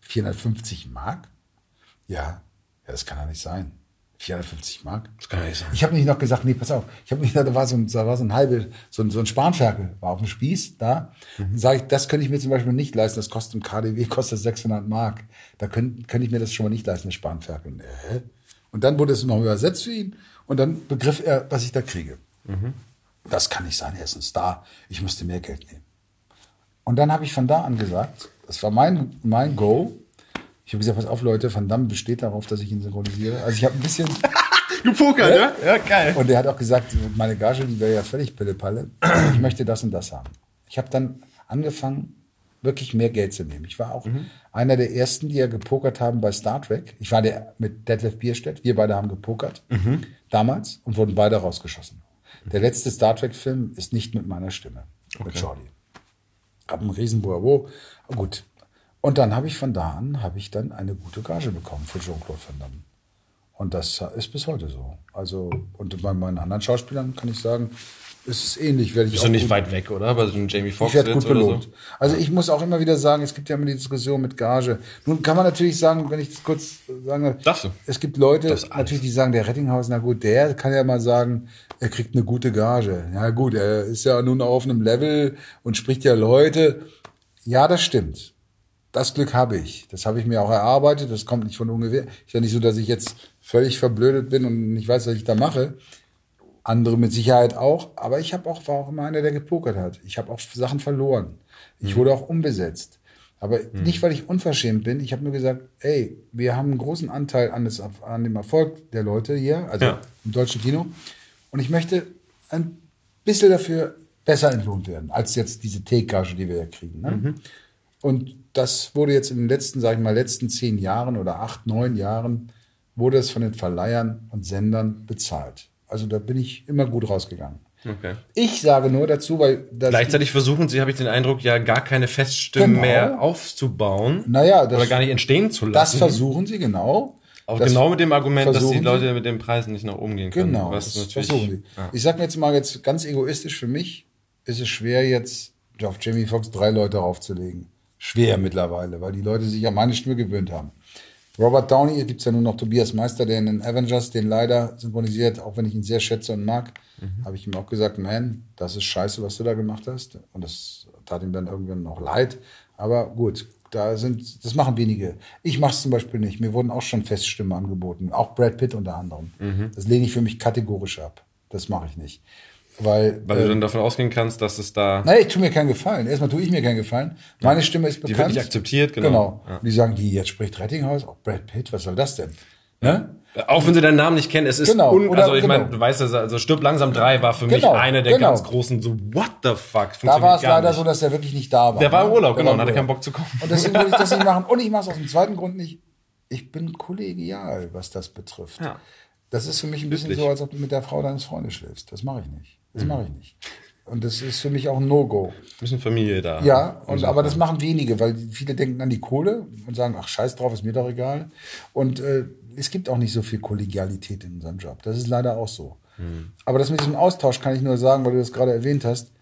450 Mark? Ja, ja, das kann doch nicht sein. 450 Mark? Das kann ja nicht sein. Ich habe nicht noch gesagt, nee, pass auf. Ich habe nicht gesagt, da war so ein, da war so ein halbe, so ein, so ein Spanferkel, war auf dem Spieß da. Mhm. Sage ich, das könnte ich mir zum Beispiel nicht leisten. Das kostet im KDW, kostet 600 Mark. Da könnte könnte ich mir das schon mal nicht leisten, das Spanferkel. Nee. Und dann wurde es noch übersetzt für ihn. Und dann begriff er, was ich da kriege. Das kann nicht sein, er ist ein Star. Ich müsste mehr Geld nehmen. Und dann habe ich von da an gesagt, das war mein, mein Go. Ich habe gesagt, pass auf, Leute, Van Damme besteht darauf, dass ich ihn synchronisiere. Also ich habe ein bisschen. <laughs> Du Poker, ne? Ja, geil. Und er hat auch gesagt, meine Gage, die wäre ja völlig Pillepalle. Ich möchte das und das haben. Ich habe dann angefangen, wirklich mehr Geld zu nehmen. Ich war auch einer der ersten, die ja gepokert haben bei Star Trek. Ich war der mit Detlef Bierstedt. Wir beide haben gepokert damals und wurden beide rausgeschossen. Der letzte Star Trek-Film ist nicht mit meiner Stimme, mit Jordi. Hab einen riesen Bravo. Gut. Und dann habe ich von da an, habe ich dann eine gute Gage bekommen für Jean-Claude Van Damme. Und das ist bis heute so. Also, und bei meinen anderen Schauspielern kann ich sagen, ist es ähnlich. Werde ich Bist du nicht weit weg, oder? Bei so einem Jamie Foxx ich werde gut belohnt. so? Also ich muss auch immer wieder sagen, es gibt ja immer die Diskussion mit Gage. Nun kann man natürlich sagen, wenn ich das kurz sagen darf, Darfst du. es gibt Leute, natürlich, die sagen, der Rettinghaus, na gut, der kann ja mal sagen, er kriegt eine gute Gage. Ja gut, er ist ja nun auf einem Level und spricht ja Leute. Ja, das stimmt. Das Glück habe ich. Das habe ich mir auch erarbeitet. Das kommt nicht von ungefähr. Ist ja nicht so, dass ich jetzt völlig verblödet bin und nicht weiß, was ich da mache. Andere mit Sicherheit auch. Aber ich habe auch, war auch immer einer, der gepokert hat. Ich habe auch Sachen verloren. Ich wurde auch umbesetzt. Aber nicht, weil ich unverschämt bin. Ich habe nur gesagt, ey, wir haben einen großen Anteil an, das, an dem Erfolg der Leute hier, also Ja. im deutschen Kino. Und ich möchte ein bisschen dafür besser entlohnt werden, als jetzt diese Take-Gage, die wir ja kriegen. Ne? Und das wurde jetzt in den letzten, sage ich mal, letzten zehn Jahren oder acht, neun Jahren, wurde es von den Verleihern und Sendern bezahlt. Also da bin ich immer gut rausgegangen. Okay. Ich sage nur dazu, weil das Gleichzeitig versuchen sie, habe ich den Eindruck, ja gar keine Feststimmen Genau. mehr aufzubauen. Naja, das- oder gar nicht entstehen zu das lassen. versuchen sie genau. Auch Das genau mit dem Argument, dass die Leute mit den Preisen nicht nach oben gehen können. Genau, Was das natürlich, versuchen sie. Ja. Ich sag mir jetzt mal jetzt ganz egoistisch für mich, ist es schwer jetzt auf Jamie Foxx drei Leute raufzulegen. Schwer mittlerweile, weil die Leute sich an meine Stimme gewöhnt haben. Robert Downey, gibt es ja nur noch Tobias Meister, der in den Avengers den leider synchronisiert, auch wenn ich ihn sehr schätze und mag, Mhm. habe ich ihm auch gesagt, man, das ist scheiße, was du da gemacht hast. Und das tat ihm dann irgendwann noch leid. Aber gut, da sind, das machen wenige. Ich mache es zum Beispiel nicht. Mir wurden auch schon Feststimmen angeboten, auch Brad Pitt unter anderem. Mhm. Das lehne ich für mich kategorisch ab. Das mache ich nicht. Weil, Weil du dann davon ausgehen kannst, dass es da. naja, ich tue mir keinen Gefallen. Erstmal tue ich mir keinen Gefallen. Meine Stimme ist Die bekannt. wird nicht akzeptiert, genau. Genau. Ja. Die sagen, die, jetzt spricht Rettinghaus, auch Brad Pitt, was soll das denn? Ne? Auch wenn sie deinen Namen nicht kennen, es ist Genau, un oder- also ich meine, genau. du weißt, also, also Stirb langsam 3 war für mich Genau, einer der genau. ganz großen so what the fuck Da war es leider nicht. so, dass er wirklich nicht da war. Der war im? Urlaub, Der genau, im und hatte keinen. Bock zu kommen. Und deswegen würde ich das nicht <laughs> machen. Und ich mache es aus dem zweiten Grund nicht. Ich bin kollegial, was das betrifft. Ja. Das ist für mich ein bisschen Wirklich. so, als ob du mit der Frau deines Freundes schläfst. Das mache ich nicht. Das Mhm. mache ich nicht. Und das ist für mich auch ein No-Go. bisschen Familie da. Ja, und, aber das machen wenige, weil viele denken an die Kohle und sagen, ach scheiß drauf, ist mir doch egal. Und äh, es gibt auch nicht so viel Kollegialität in unserem Job. Das ist leider auch so. Aber das mit diesem Austausch kann ich nur sagen, weil du das gerade erwähnt hast.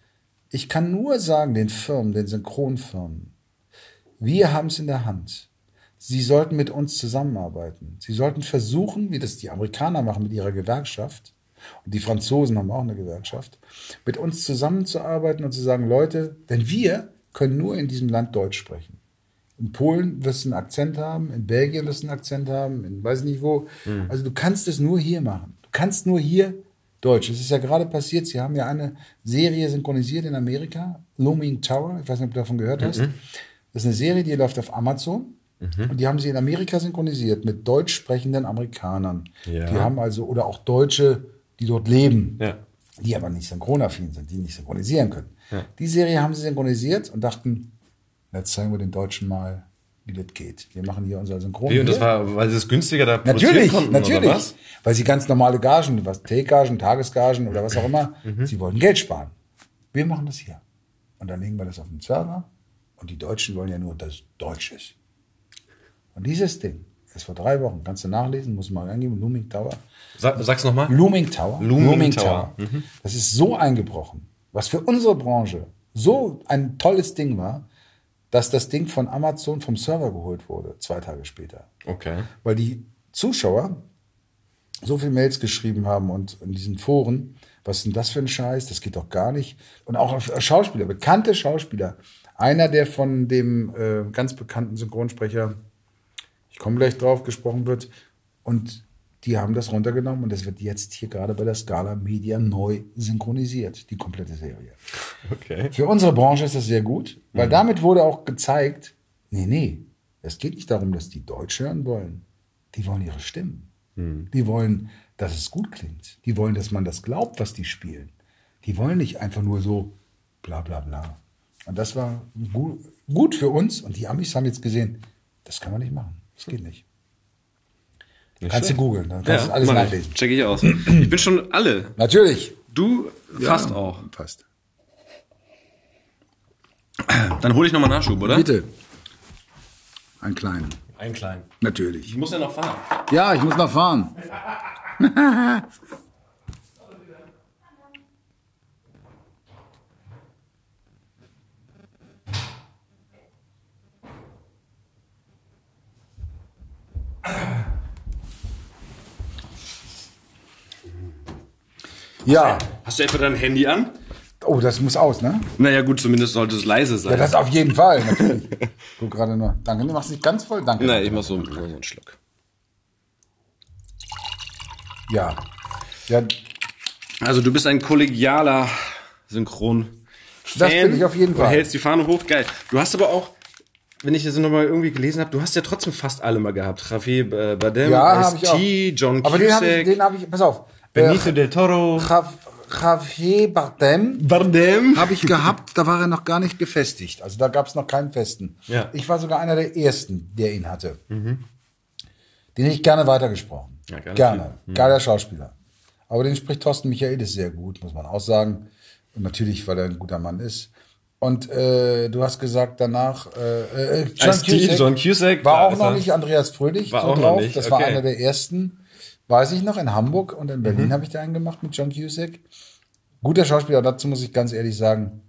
Ich kann nur sagen, den Firmen, den Synchronfirmen, wir haben es in der Hand. Sie sollten mit uns zusammenarbeiten. Sie sollten versuchen, wie das die Amerikaner machen mit ihrer Gewerkschaft, und die Franzosen haben auch eine Gewerkschaft, mit uns zusammenzuarbeiten und zu sagen, Leute, denn wir können nur in diesem Land Deutsch sprechen. In Polen wirst du einen Akzent haben, in Belgien wirst du einen Akzent haben, in weiß nicht wo. Also du kannst es nur hier machen. Du kannst nur hier Deutsch. Es ist ja gerade passiert, sie haben ja eine Serie synchronisiert in Amerika, Looming Tower, ich weiß nicht, ob du davon gehört hast. Das ist eine Serie, die läuft auf Amazon. Und die haben sie in Amerika synchronisiert mit deutsch sprechenden Amerikanern. Ja. Die haben also, oder auch Deutsche, die dort leben Ja. die aber nicht synchronaffin sind, die nicht synchronisieren können. Die Serie haben sie synchronisiert und dachten, jetzt zeigen wir den Deutschen mal, wie das geht. Wir machen hier unser Synchron. Wie, und das war, weil sie es günstiger da Natürlich, konnten, natürlich. oder was? Weil sie ganz normale Gagen, was T-Gagen, Tagesgagen oder was auch immer, <laughs> Mhm. sie wollten Geld sparen. Wir machen das hier. Und dann legen wir das auf den Server. Und die Deutschen wollen ja nur, dass es Deutsch ist. Und dieses Ding ist vor drei Wochen, kannst du nachlesen, muss mal eingeben, Looming Tower. Sag, sag's nochmal. Looming Tower. Looming Tower. Mhm. Das ist so eingebrochen, was für unsere Branche so ein tolles Ding war, dass das Ding von Amazon vom Server geholt wurde, zwei Tage später. Okay. Weil die Zuschauer so viel Mails geschrieben haben und in diesen Foren, was ist denn das für ein Scheiß, das geht doch gar nicht. Und auch Schauspieler, bekannte Schauspieler. Einer, der von dem äh, ganz bekannten Synchronsprecher, ich komme gleich drauf, gesprochen wird. Und die haben das runtergenommen und das wird jetzt hier gerade bei der Scala Media neu synchronisiert, die komplette Serie. Okay. Für unsere Branche ist das sehr gut, weil damit wurde auch gezeigt, nee, nee, es geht nicht darum, dass die Deutsch hören wollen. Die wollen ihre Stimmen. Die wollen, dass es gut klingt. Die wollen, dass man das glaubt, was die spielen. Die wollen nicht einfach nur so bla bla bla. Und das war gut, gut für uns und die Amis haben jetzt gesehen, das kann man nicht machen. Das geht nicht. kannst du googeln, dann kannst du alles mach ich. nachlesen. Check ich aus. <clears throat> Ich bin schon alle. Natürlich. Du fast Ja, auch. Fast. <clears throat> Dann hole ich nochmal Nachschub, oder? Bitte. Einen kleinen. Einen kleinen. Natürlich. Ich muss ja noch fahren. Ja, ich muss noch fahren. <laughs> Ja. Hast du etwa dein Handy an? Oh, das muss aus, ne? Naja, gut, zumindest sollte es leise sein. Ja, das auf jeden Fall, natürlich. Guck gerade nur. Danke, du machst nicht ganz voll. Danke. Nein, ich mach so, so einen Schluck. Ja. Ja, Also du bist ein kollegialer Synchron. Das bin ich auf jeden Du Fall. hältst die Fahne hoch, geil. Du hast aber auch, wenn ich das nochmal irgendwie gelesen habe, du hast ja trotzdem fast alle mal gehabt. Javier äh, Bardem, ja. ST, John Aber den habe ich, Cusack, den habe ich, pass auf. Benicio del Toro. Jav- Javier Bardem Bardem? habe ich gehabt, da war er noch gar nicht gefestigt. Also da gab es noch keinen festen. Ja. Ich war sogar einer der ersten, der ihn hatte. Den hätte ich gerne weitergesprochen. Ja, gerne. gerne. Geiler Schauspieler. Aber den spricht Thorsten Michaelis sehr gut, muss man auch sagen. Und natürlich, weil er ein guter Mann ist. Und äh, du hast gesagt danach, äh, äh, John Ice-T, John Cusack, war klar, auch noch nicht Andreas Fröhlich War so auch noch drauf. nicht, Das war okay. einer der ersten. Weiß ich noch, in Hamburg und in Mhm. Berlin habe ich da einen gemacht mit John Cusack. Guter Schauspieler, dazu muss ich ganz ehrlich sagen,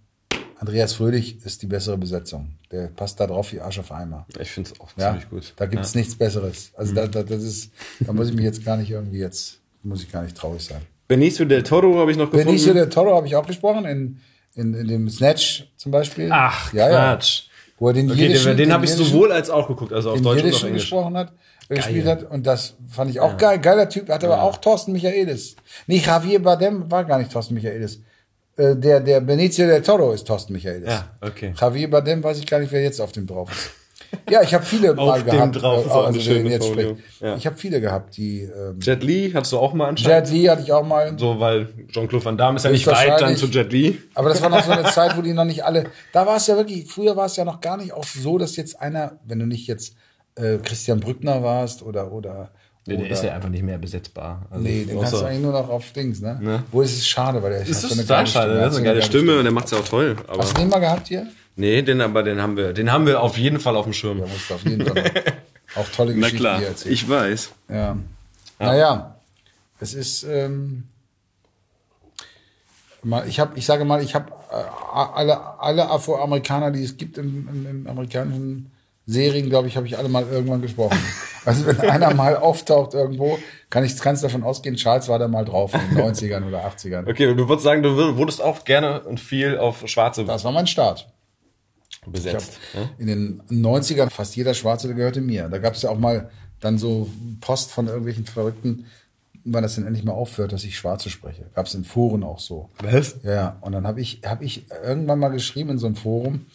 Andreas Fröhlich ist die bessere Besetzung. Der passt da drauf wie Arsch auf Eimer. Ich finde es auch Ja, ziemlich gut. da gibt es nichts Besseres. Also da, da, das ist, da muss ich mich jetzt gar nicht irgendwie jetzt, muss ich gar nicht traurig sein. Benicio del Toro habe ich noch gefunden. Benicio del Toro habe ich auch gesprochen in In, in dem Snatch zum Beispiel. Ach, ja, Quatsch. Ja. Wo er den Okay, jiddischen- den, den habe ich sowohl als auch geguckt, also auf den Deutsch und auf Englisch. gesprochen hat, äh, gespielt hat. Und das fand ich auch geil. Geiler Typ. Hatte aber auch Thorsten Michaelis. Nee, Javier Bardem war gar nicht Thorsten Michaelis. Äh, Der, der Benicio del Toro ist Thorsten Michaelis. Ja, okay. Javier Bardem weiß ich gar nicht, wer jetzt auf dem drauf ist. Ja, ich habe viele mal dem gehabt. drauf äh, ist auch eine wer schöne jetzt spricht. Ja. Ich habe viele gehabt, die ähm, Jet Li hattest du auch mal anscheinend. Jet Li hatte ich auch mal. So, weil Jean-Claude Van Damme ist ja nicht Ist weit dann zu Jet Li. Aber das war noch so eine Zeit, wo die noch nicht alle. Da war es ja wirklich, früher war es ja noch gar nicht auch so, dass jetzt einer, wenn du nicht jetzt äh, Christian Brückner warst oder oder. Nee, der oder ist ja einfach nicht mehr besetzbar. Also, Nee, den kannst du eigentlich nur noch auf Dings, ne? Wo ist es schade, weil der Das hat so ist eine geile schade, Stimme, der hat hat so eine geile geile Stimme und der macht's ja auch toll. Aber Hast du den mal gehabt hier? Nee, den aber den haben wir, den haben wir auf jeden Fall auf dem Schirm. Ja, musst du auf jeden Fall. Auch tolle <laughs> Na Geschichten, klar, die er erzählt. ich weiß. Ja. Naja, es ist, ähm, mal, ich habe, ich sage mal, ich habe äh, alle, alle Afroamerikaner, die es gibt im, im, im amerikanischen Serien, glaube ich, habe ich alle mal irgendwann gesprochen. <laughs> Also wenn einer mal auftaucht irgendwo, kann ich ganz davon ausgehen, Charles war da mal drauf in den 90ern oder 80ern. Okay, du würdest sagen, du wurdest auch gerne und viel auf Schwarze Das war mein Start. Ich besetzt. hab in den 90ern fast jeder Schwarze gehörte mir. Da gab es ja auch mal dann so Post von irgendwelchen Verrückten, wann das denn endlich mal aufhört, dass ich Schwarze spreche. Gab es in Foren auch so. Was? Ja. Und dann habe ich, hab ich irgendwann mal geschrieben in so einem Forum,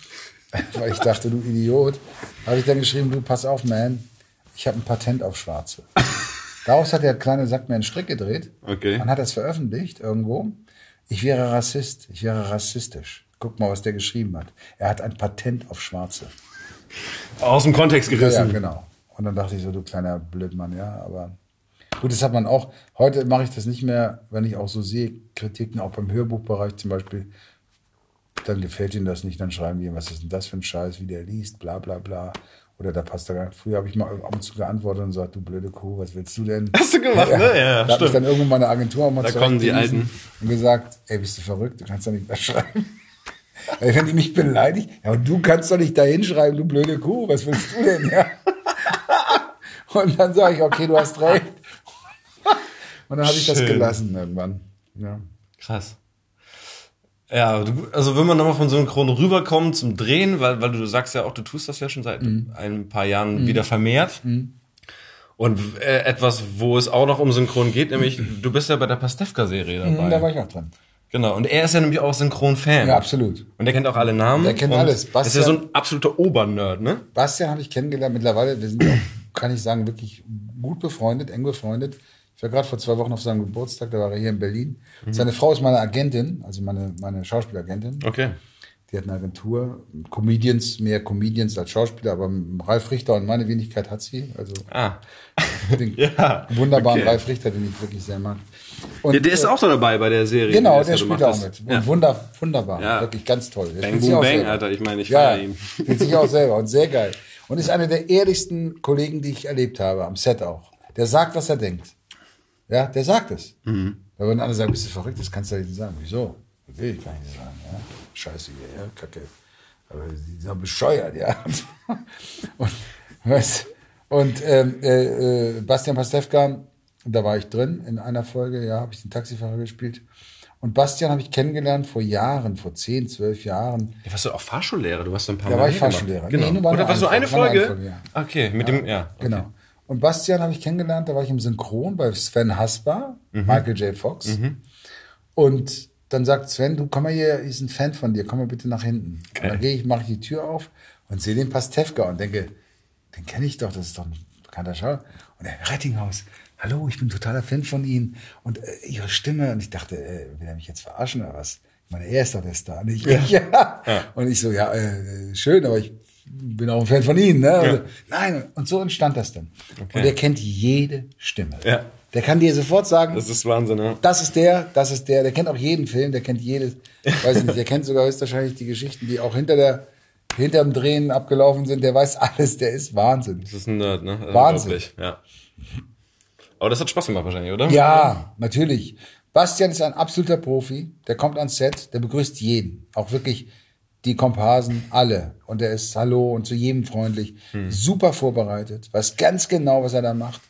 <laughs> weil ich dachte, du Idiot, habe ich dann geschrieben, du pass auf, man, ich habe ein Patent auf Schwarze. <laughs> Daraus hat der kleine Sack mir einen Strick gedreht Okay. und hat das veröffentlicht irgendwo. Ich wäre Rassist, ich wäre rassistisch. Guck mal, was der geschrieben hat. Er hat ein Patent auf Schwarze. Aus dem Kontext Ja, gerissen. ja, genau. Und dann dachte ich so, du kleiner Blödmann, ja, aber gut, das hat man auch. Heute mache ich das nicht mehr, wenn ich auch so sehe, Kritiken auch beim Hörbuchbereich zum Beispiel. Dann gefällt ihnen das nicht, dann schreiben die, was ist denn das für ein Scheiß, wie der liest, bla bla bla. Oder da passt da gar nicht. Früher habe ich mal ab und zu geantwortet und gesagt, du blöde Kuh, was willst du denn? Hast du gemacht, ne? Ja, da habe ich stimmt. dann irgendwo meine Agentur auch mal Da kommen die Alten. Und gesagt, ey, bist du verrückt, du kannst doch nicht da <laughs> schreiben. Wenn die mich beleidigt, ja, und du kannst doch nicht da hinschreiben, du blöde Kuh, was willst du denn, ja? <laughs> Und dann sage ich, okay, du hast recht. Und dann habe ich das gelassen irgendwann. Ja. Krass. Ja, also wenn man nochmal von Synchron rüberkommt zum Drehen, weil, weil du sagst ja auch, du tust das ja schon seit Mhm. ein paar Jahren wieder vermehrt. Und äh, etwas, wo es auch noch um Synchron geht, nämlich <clears throat> du bist ja bei der Pastewka-Serie dabei. Mhm, Da war ich auch dran. Genau, und er ist ja nämlich auch Synchron-Fan. Ja, absolut. Und der kennt auch alle Namen. Der kennt alles. Ist ja Bastian- so ein absoluter Obernerd, ne? Bastian habe ich kennengelernt mittlerweile. Wir sind auch, kann ich sagen, wirklich gut befreundet, eng befreundet. Ich war gerade vor zwei Wochen auf seinem Geburtstag, da war er hier in Berlin. Seine Frau ist meine Agentin, also meine, meine Schauspielagentin. Okay. Die hat eine Agentur, Comedians, mehr Comedians als Schauspieler, aber Ralf Richter und meine Wenigkeit hat sie. Also Ah. den <laughs> Ja, wunderbaren okay. Ralf Richter, den ich wirklich sehr mag. Und, Ja, der ist äh, auch da dabei bei der Serie. Genau, der jetzt spielt auch mit. Und Ja. wunder, wunderbar, Ja. wirklich ganz toll. Der Bang, boom, bang, selber. Alter. Ich meine, ich ja, ihn. spielt sich auch selber und sehr geil. Und ist einer der ehrlichsten Kollegen, die ich erlebt habe, am Set auch. Der sagt, was er denkt. Ja, der sagt es. Mhm. Da würden alle sagen, bist du verrückt, das kannst du ja nicht sagen. Wieso? Okay, kann ich nicht sagen. Ja. Scheiße hier, ja, kacke. Aber die sind bescheuert, ja. <laughs> und weißt, und ähm, äh, äh, Bastian Pastewka, da war ich drin in einer Folge, ja, habe ich den Taxifahrer gespielt. Und Bastian habe ich kennengelernt vor Jahren, vor 10, 12 Jahren. Ja, warst du auch Fahrschullehrer? Du warst ein paar Da Mal war ich. Fahrschullehrer. Genau. Nee, Oder warst du eine Folge, eine Folge, Okay, mit dem, ja. Okay. Genau. Und Bastian habe ich kennengelernt, da war ich im Synchron bei Sven Hasper, Mhm. Michael J. Fox. Und dann sagt Sven, du komm mal hier, ist ein Fan von dir, komm mal bitte nach hinten. Und dann gehe ich, mache ich die Tür auf und sehe den Pastewka und denke, den kenne ich doch, das ist doch ein bekannter Schauer. Und er, Rettinghaus, hallo, ich bin totaler Fan von Ihnen und äh, Ihre Stimme. Und ich dachte, äh, will er mich jetzt verarschen oder was? Ich meine, er ist doch der Star, nicht ich. <laughs> Ja. Und ich so, ja, äh, schön, aber ich bin auch ein Fan von Ihnen. Ne? Und, nein, und so entstand das dann. Und er kennt jede Stimme. Ja. Der kann dir sofort sagen, Das ist Wahnsinn, ne? das ist der, das ist der, der kennt auch jeden Film, der kennt jedes, weiß ich nicht, der kennt sogar höchstwahrscheinlich die Geschichten, die auch hinter der, hinterm Drehen abgelaufen sind, der weiß alles, der ist Wahnsinn. Das ist ein Nerd, ne? Wahnsinn. Ja. Aber das hat Spaß gemacht wahrscheinlich, oder? Ja, natürlich. Bastian ist ein absoluter Profi, der kommt ans Set, der begrüßt jeden, auch wirklich die Komparsen, alle. Und er ist Hallo und zu jedem freundlich, super vorbereitet, weiß ganz genau, was er da macht.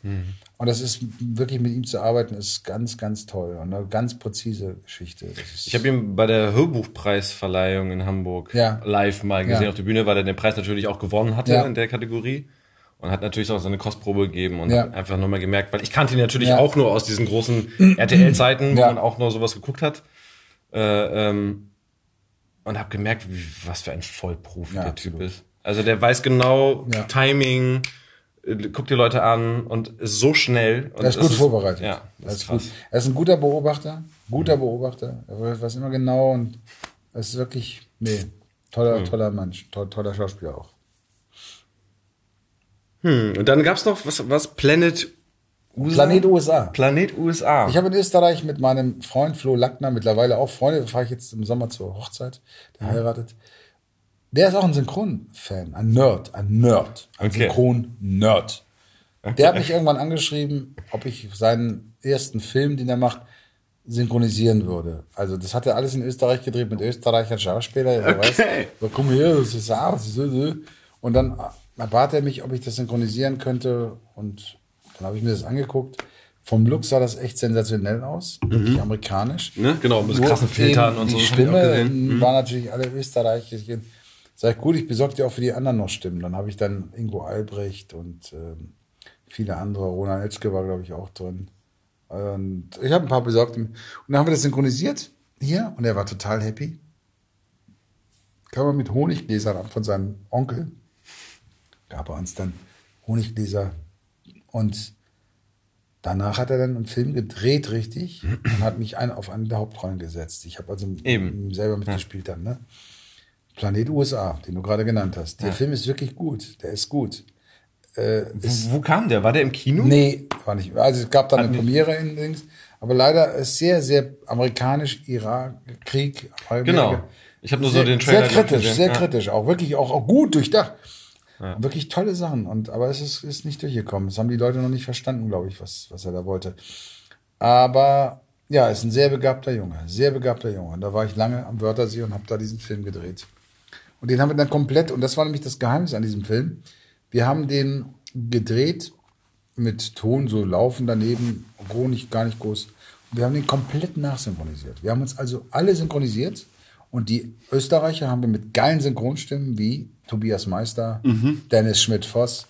Und das ist wirklich mit ihm zu arbeiten, ist ganz, ganz toll. Und eine ganz präzise Geschichte. Ich habe ihn bei der Hörbuchpreisverleihung in Hamburg Ja. live mal gesehen Ja. auf der Bühne, weil er den Preis natürlich auch gewonnen hatte Ja. in der Kategorie. Und hat natürlich auch seine Kostprobe gegeben und Ja. einfach nochmal gemerkt, weil ich kannte ihn natürlich auch nur aus diesen großen RTL-Zeiten, wo man auch nur sowas geguckt hat. Äh, ähm, und habe gemerkt, wie, was für ein Vollprofi der Typ absolut. ist. Also der weiß genau. Timing, guckt die Leute an und ist so schnell. Und Er ist gut vorbereitet. Ja, das ist gut. Er ist ein guter Beobachter, guter Beobachter. Er weiß immer genau und es ist wirklich, nee, toller, toller Mensch, to toller Schauspieler auch. Hm, und dann gab's noch was, was Planet USA? Planet USA. Planet USA. Ich habe in Österreich mit meinem Freund Flo Lackner, mittlerweile auch Freunde, fahre ich jetzt im Sommer zur Hochzeit, der heiratet. Der ist auch ein Synchron-Fan, ein Nerd, ein Nerd, ein Okay. Synchron-Nerd. Der hat mich irgendwann angeschrieben, ob ich seinen ersten Film, den er macht, synchronisieren würde. Also das hat er alles in Österreich gedreht mit österreichischen Schauspielern. Okay. Weiß, so, komm her, das ist so. Und dann bat er mich, ob ich das synchronisieren könnte. Und dann habe ich mir das angeguckt. Vom Look sah das echt sensationell aus, wirklich amerikanisch. Ne? Genau, mit krassen Filtern und so. Die ich auch Stimme. Mhm. war natürlich alle österreichisch. Sag ich, gut, ich besorge dir auch für die anderen noch Stimmen. Dann habe ich dann Ingo Albrecht und ähm, viele andere. Roland Etschke war, glaube ich, auch drin. Und ich habe ein paar besorgt. Und dann haben wir das synchronisiert hier und er war total happy. Kam er mit Honiggläsern ab von seinem Onkel. Gab er uns dann Honiggläser. Und danach hat er dann einen Film gedreht, richtig, und hat mich ein, auf eine der Hauptrollen gesetzt. Ich habe also Eben. selber mitgespielt dann, ne? Planet USA, den du gerade genannt hast. Der Film ist wirklich gut. Der ist gut. Äh, ist, Wo kam der? War der im Kino? Nee, war nicht. Also es gab dann eine Premiere in Dings, aber leider ist sehr, sehr amerikanisch, Irak, Krieg. Genau. Ich habe nur so Sehr, den Trailer sehr kritisch, gesehen. sehr Ja. kritisch, auch wirklich auch, auch gut durchdacht. Wirklich tolle Sachen. Und aber es ist, ist nicht durchgekommen. Das haben die Leute noch nicht verstanden, glaube ich, was, was er da wollte. Aber ja, ist ein sehr begabter Junge, sehr begabter Junge. Und da war ich lange am Wörthersee und habe da diesen Film gedreht. Und den haben wir dann komplett, und das war nämlich das Geheimnis an diesem Film. Wir haben den gedreht mit Ton, so laufen daneben, nicht, gar nicht groß. Wir haben den komplett nachsynchronisiert. Wir haben uns also alle synchronisiert. Und die Österreicher haben wir mit geilen Synchronstimmen wie Tobias Meister, Dennis Schmidt-Voss.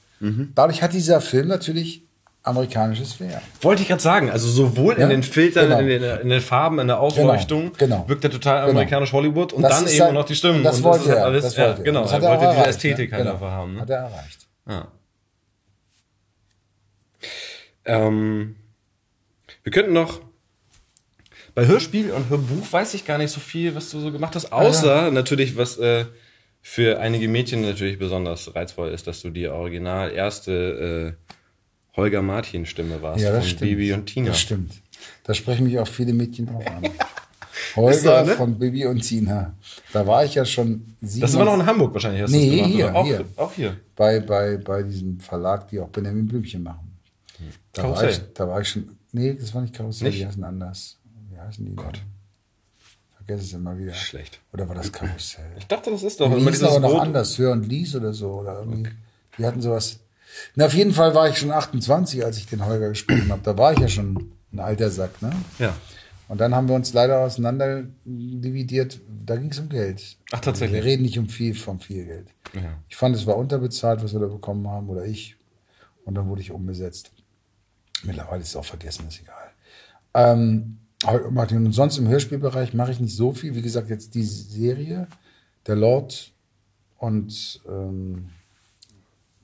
Dadurch hat dieser Film natürlich amerikanisches Flair. Wollte ich gerade sagen, also sowohl Ja, in den Filtern, genau. in, den, in den Farben, in der Ausleuchtung, genau. wirkt er total Genau. amerikanisch Hollywood und Das dann eben halt- noch die Stimmen. Das und wollte halt er. alles, das ja, wollte genau, Das er hat wollte diese erreicht, Ästhetik halt Genau. einfach haben. Ne? Hat er erreicht. Ja. Ähm, wir könnten noch bei Hörspiel und Hörbuch weiß ich gar nicht so viel, was du so gemacht hast, außer natürlich, was äh, für einige Mädchen natürlich besonders reizvoll ist, dass du die original erste äh, Holger Martin Stimme warst Ja, das von stimmt. Bibi und Tina. Das stimmt. Da sprechen mich auch viele Mädchen drauf an. <laughs> Holger so, ne? von Bibi und Tina. Da war ich ja schon sieben Das war noch in Hamburg wahrscheinlich. Hast Nee, gemacht, hier? Auch, hier. auch hier. bei, bei, bei diesem Verlag, die auch Benjamin Blümchen machen. Da war, Karussell. ich, da war ich schon. Nee, das war nicht Karussell, Nicht? die heißen anders. Wie heißen die? Gott. Vergesse es immer wieder. Schlecht. Oder war das Karussell? Ich dachte, das ist doch Die hießen aber noch anders, Hör und Lies oder so. Oder irgendwie. Die hatten sowas. Na, auf jeden Fall war ich schon 28, als ich den Holger gesprochen habe. Da war ich ja schon ein alter Sack, ne? Ja. Und dann haben wir uns leider auseinander dividiert. Da ging es um Geld. Ach, tatsächlich? Wir reden nicht um viel, vom viel Geld. Ja. Ich fand, es war unterbezahlt, was wir da bekommen haben, oder ich. Und dann wurde ich umbesetzt. Mittlerweile ist es auch vergessen, ist egal. Ähm, Martin, und sonst im Hörspielbereich mache ich nicht so viel. Wie gesagt, jetzt die Serie, der Lord und ähm,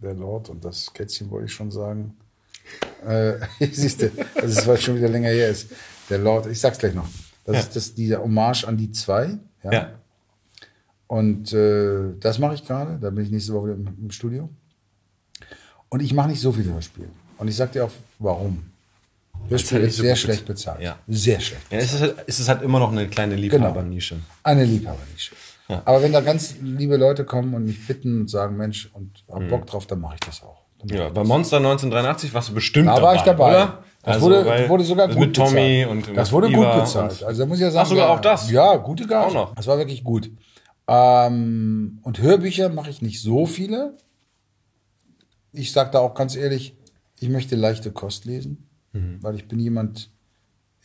der Lord und das Kätzchen wollte ich schon sagen. Äh, <laughs> siehst du, also es war schon wieder länger her ist. Der Lord, ich sag's gleich noch. Das Ja. ist das, dieser Hommage an die zwei. Ja. Ja. Und äh, das mache ich gerade. Da bin ich nächste Woche wieder im, im Studio. Und ich mache nicht so viele Hörspiele. Und ich sag dir auch, warum. Hörspiel halt ist nicht so sehr schlecht bez- bezahlt. Ja. Sehr schlecht. Ja, es ist, halt, es ist halt immer noch eine kleine Genau. Liebhabernische. Eine Liebhabernische. Aber wenn da ganz liebe Leute kommen und mich bitten und sagen, Mensch, und hab Bock drauf, dann mache ich das auch. Dann Mhm. Ja, bei. Monster 1983 warst du bestimmt Da dabei, war ich dabei. oder? Das Also, wurde, wurde sogar gut mit Tommy bezahlt. und das wurde Iva gut bezahlt. Also da muss ich ja sagen, Ach, sogar ja, auch das? Ja, gute Gage. Auch noch. Das war wirklich gut. Ähm, und Hörbücher mache ich nicht so viele. Ich sage da auch ganz ehrlich, ich möchte leichte Kost lesen, Mhm. weil ich bin jemand,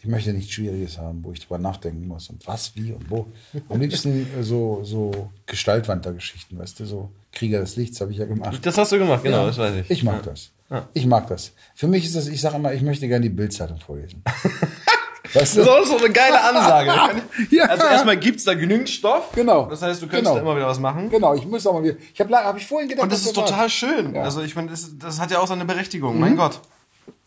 ich möchte nichts Schwieriges haben, wo ich drüber nachdenken muss und was, wie und wo. Am liebsten äh, so, so Gestaltwandergeschichten, weißt du, so Krieger des Lichts habe ich ja gemacht. Das hast du gemacht, genau, Ja, das weiß ich. Ich mag das. Ich mag das. Für mich ist das, ich sage immer, ich möchte gerne die Bildzeitung vorlesen. <laughs> weißt Das ist auch so eine geile Ansage. <laughs> Ja. Also erstmal gibt's da genügend Stoff. Genau. Das heißt, du könntest Genau. da immer wieder was machen. Genau, ich muss auch mal wieder. Ich habe hab ich vorhin gedacht, Und das ist war. total schön. Ja. Also ich finde, das, das hat ja auch seine Berechtigung. Mein Gott.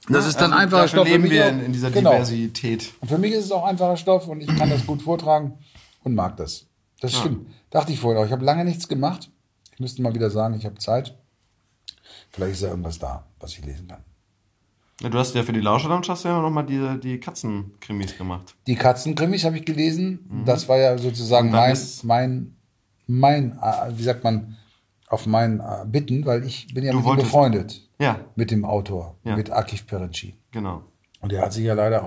Das ist dann Also einfacher Stoff. leben wir in, in dieser Genau. Diversität. Und für mich ist es auch einfacher Stoff und ich kann das gut vortragen und mag das. Das stimmt. Dachte ich vorhin auch. Ich habe lange nichts gemacht. Ich müsste mal wieder sagen, ich habe Zeit. Vielleicht ist ja irgendwas da, was ich lesen kann. Ja, du hast ja für die Lauscherlounge hast du ja noch mal die, die Katzenkrimis gemacht. Die Katzenkrimis habe ich gelesen. Das war ja sozusagen mein, mein, mein, äh, wie sagt man, auf mein äh, Bitten, weil ich bin ja Du mit ihm befreundet. Ja, Mit dem Autor, Ja. mit Akif Perenci. genau. Und der hat sich ja leider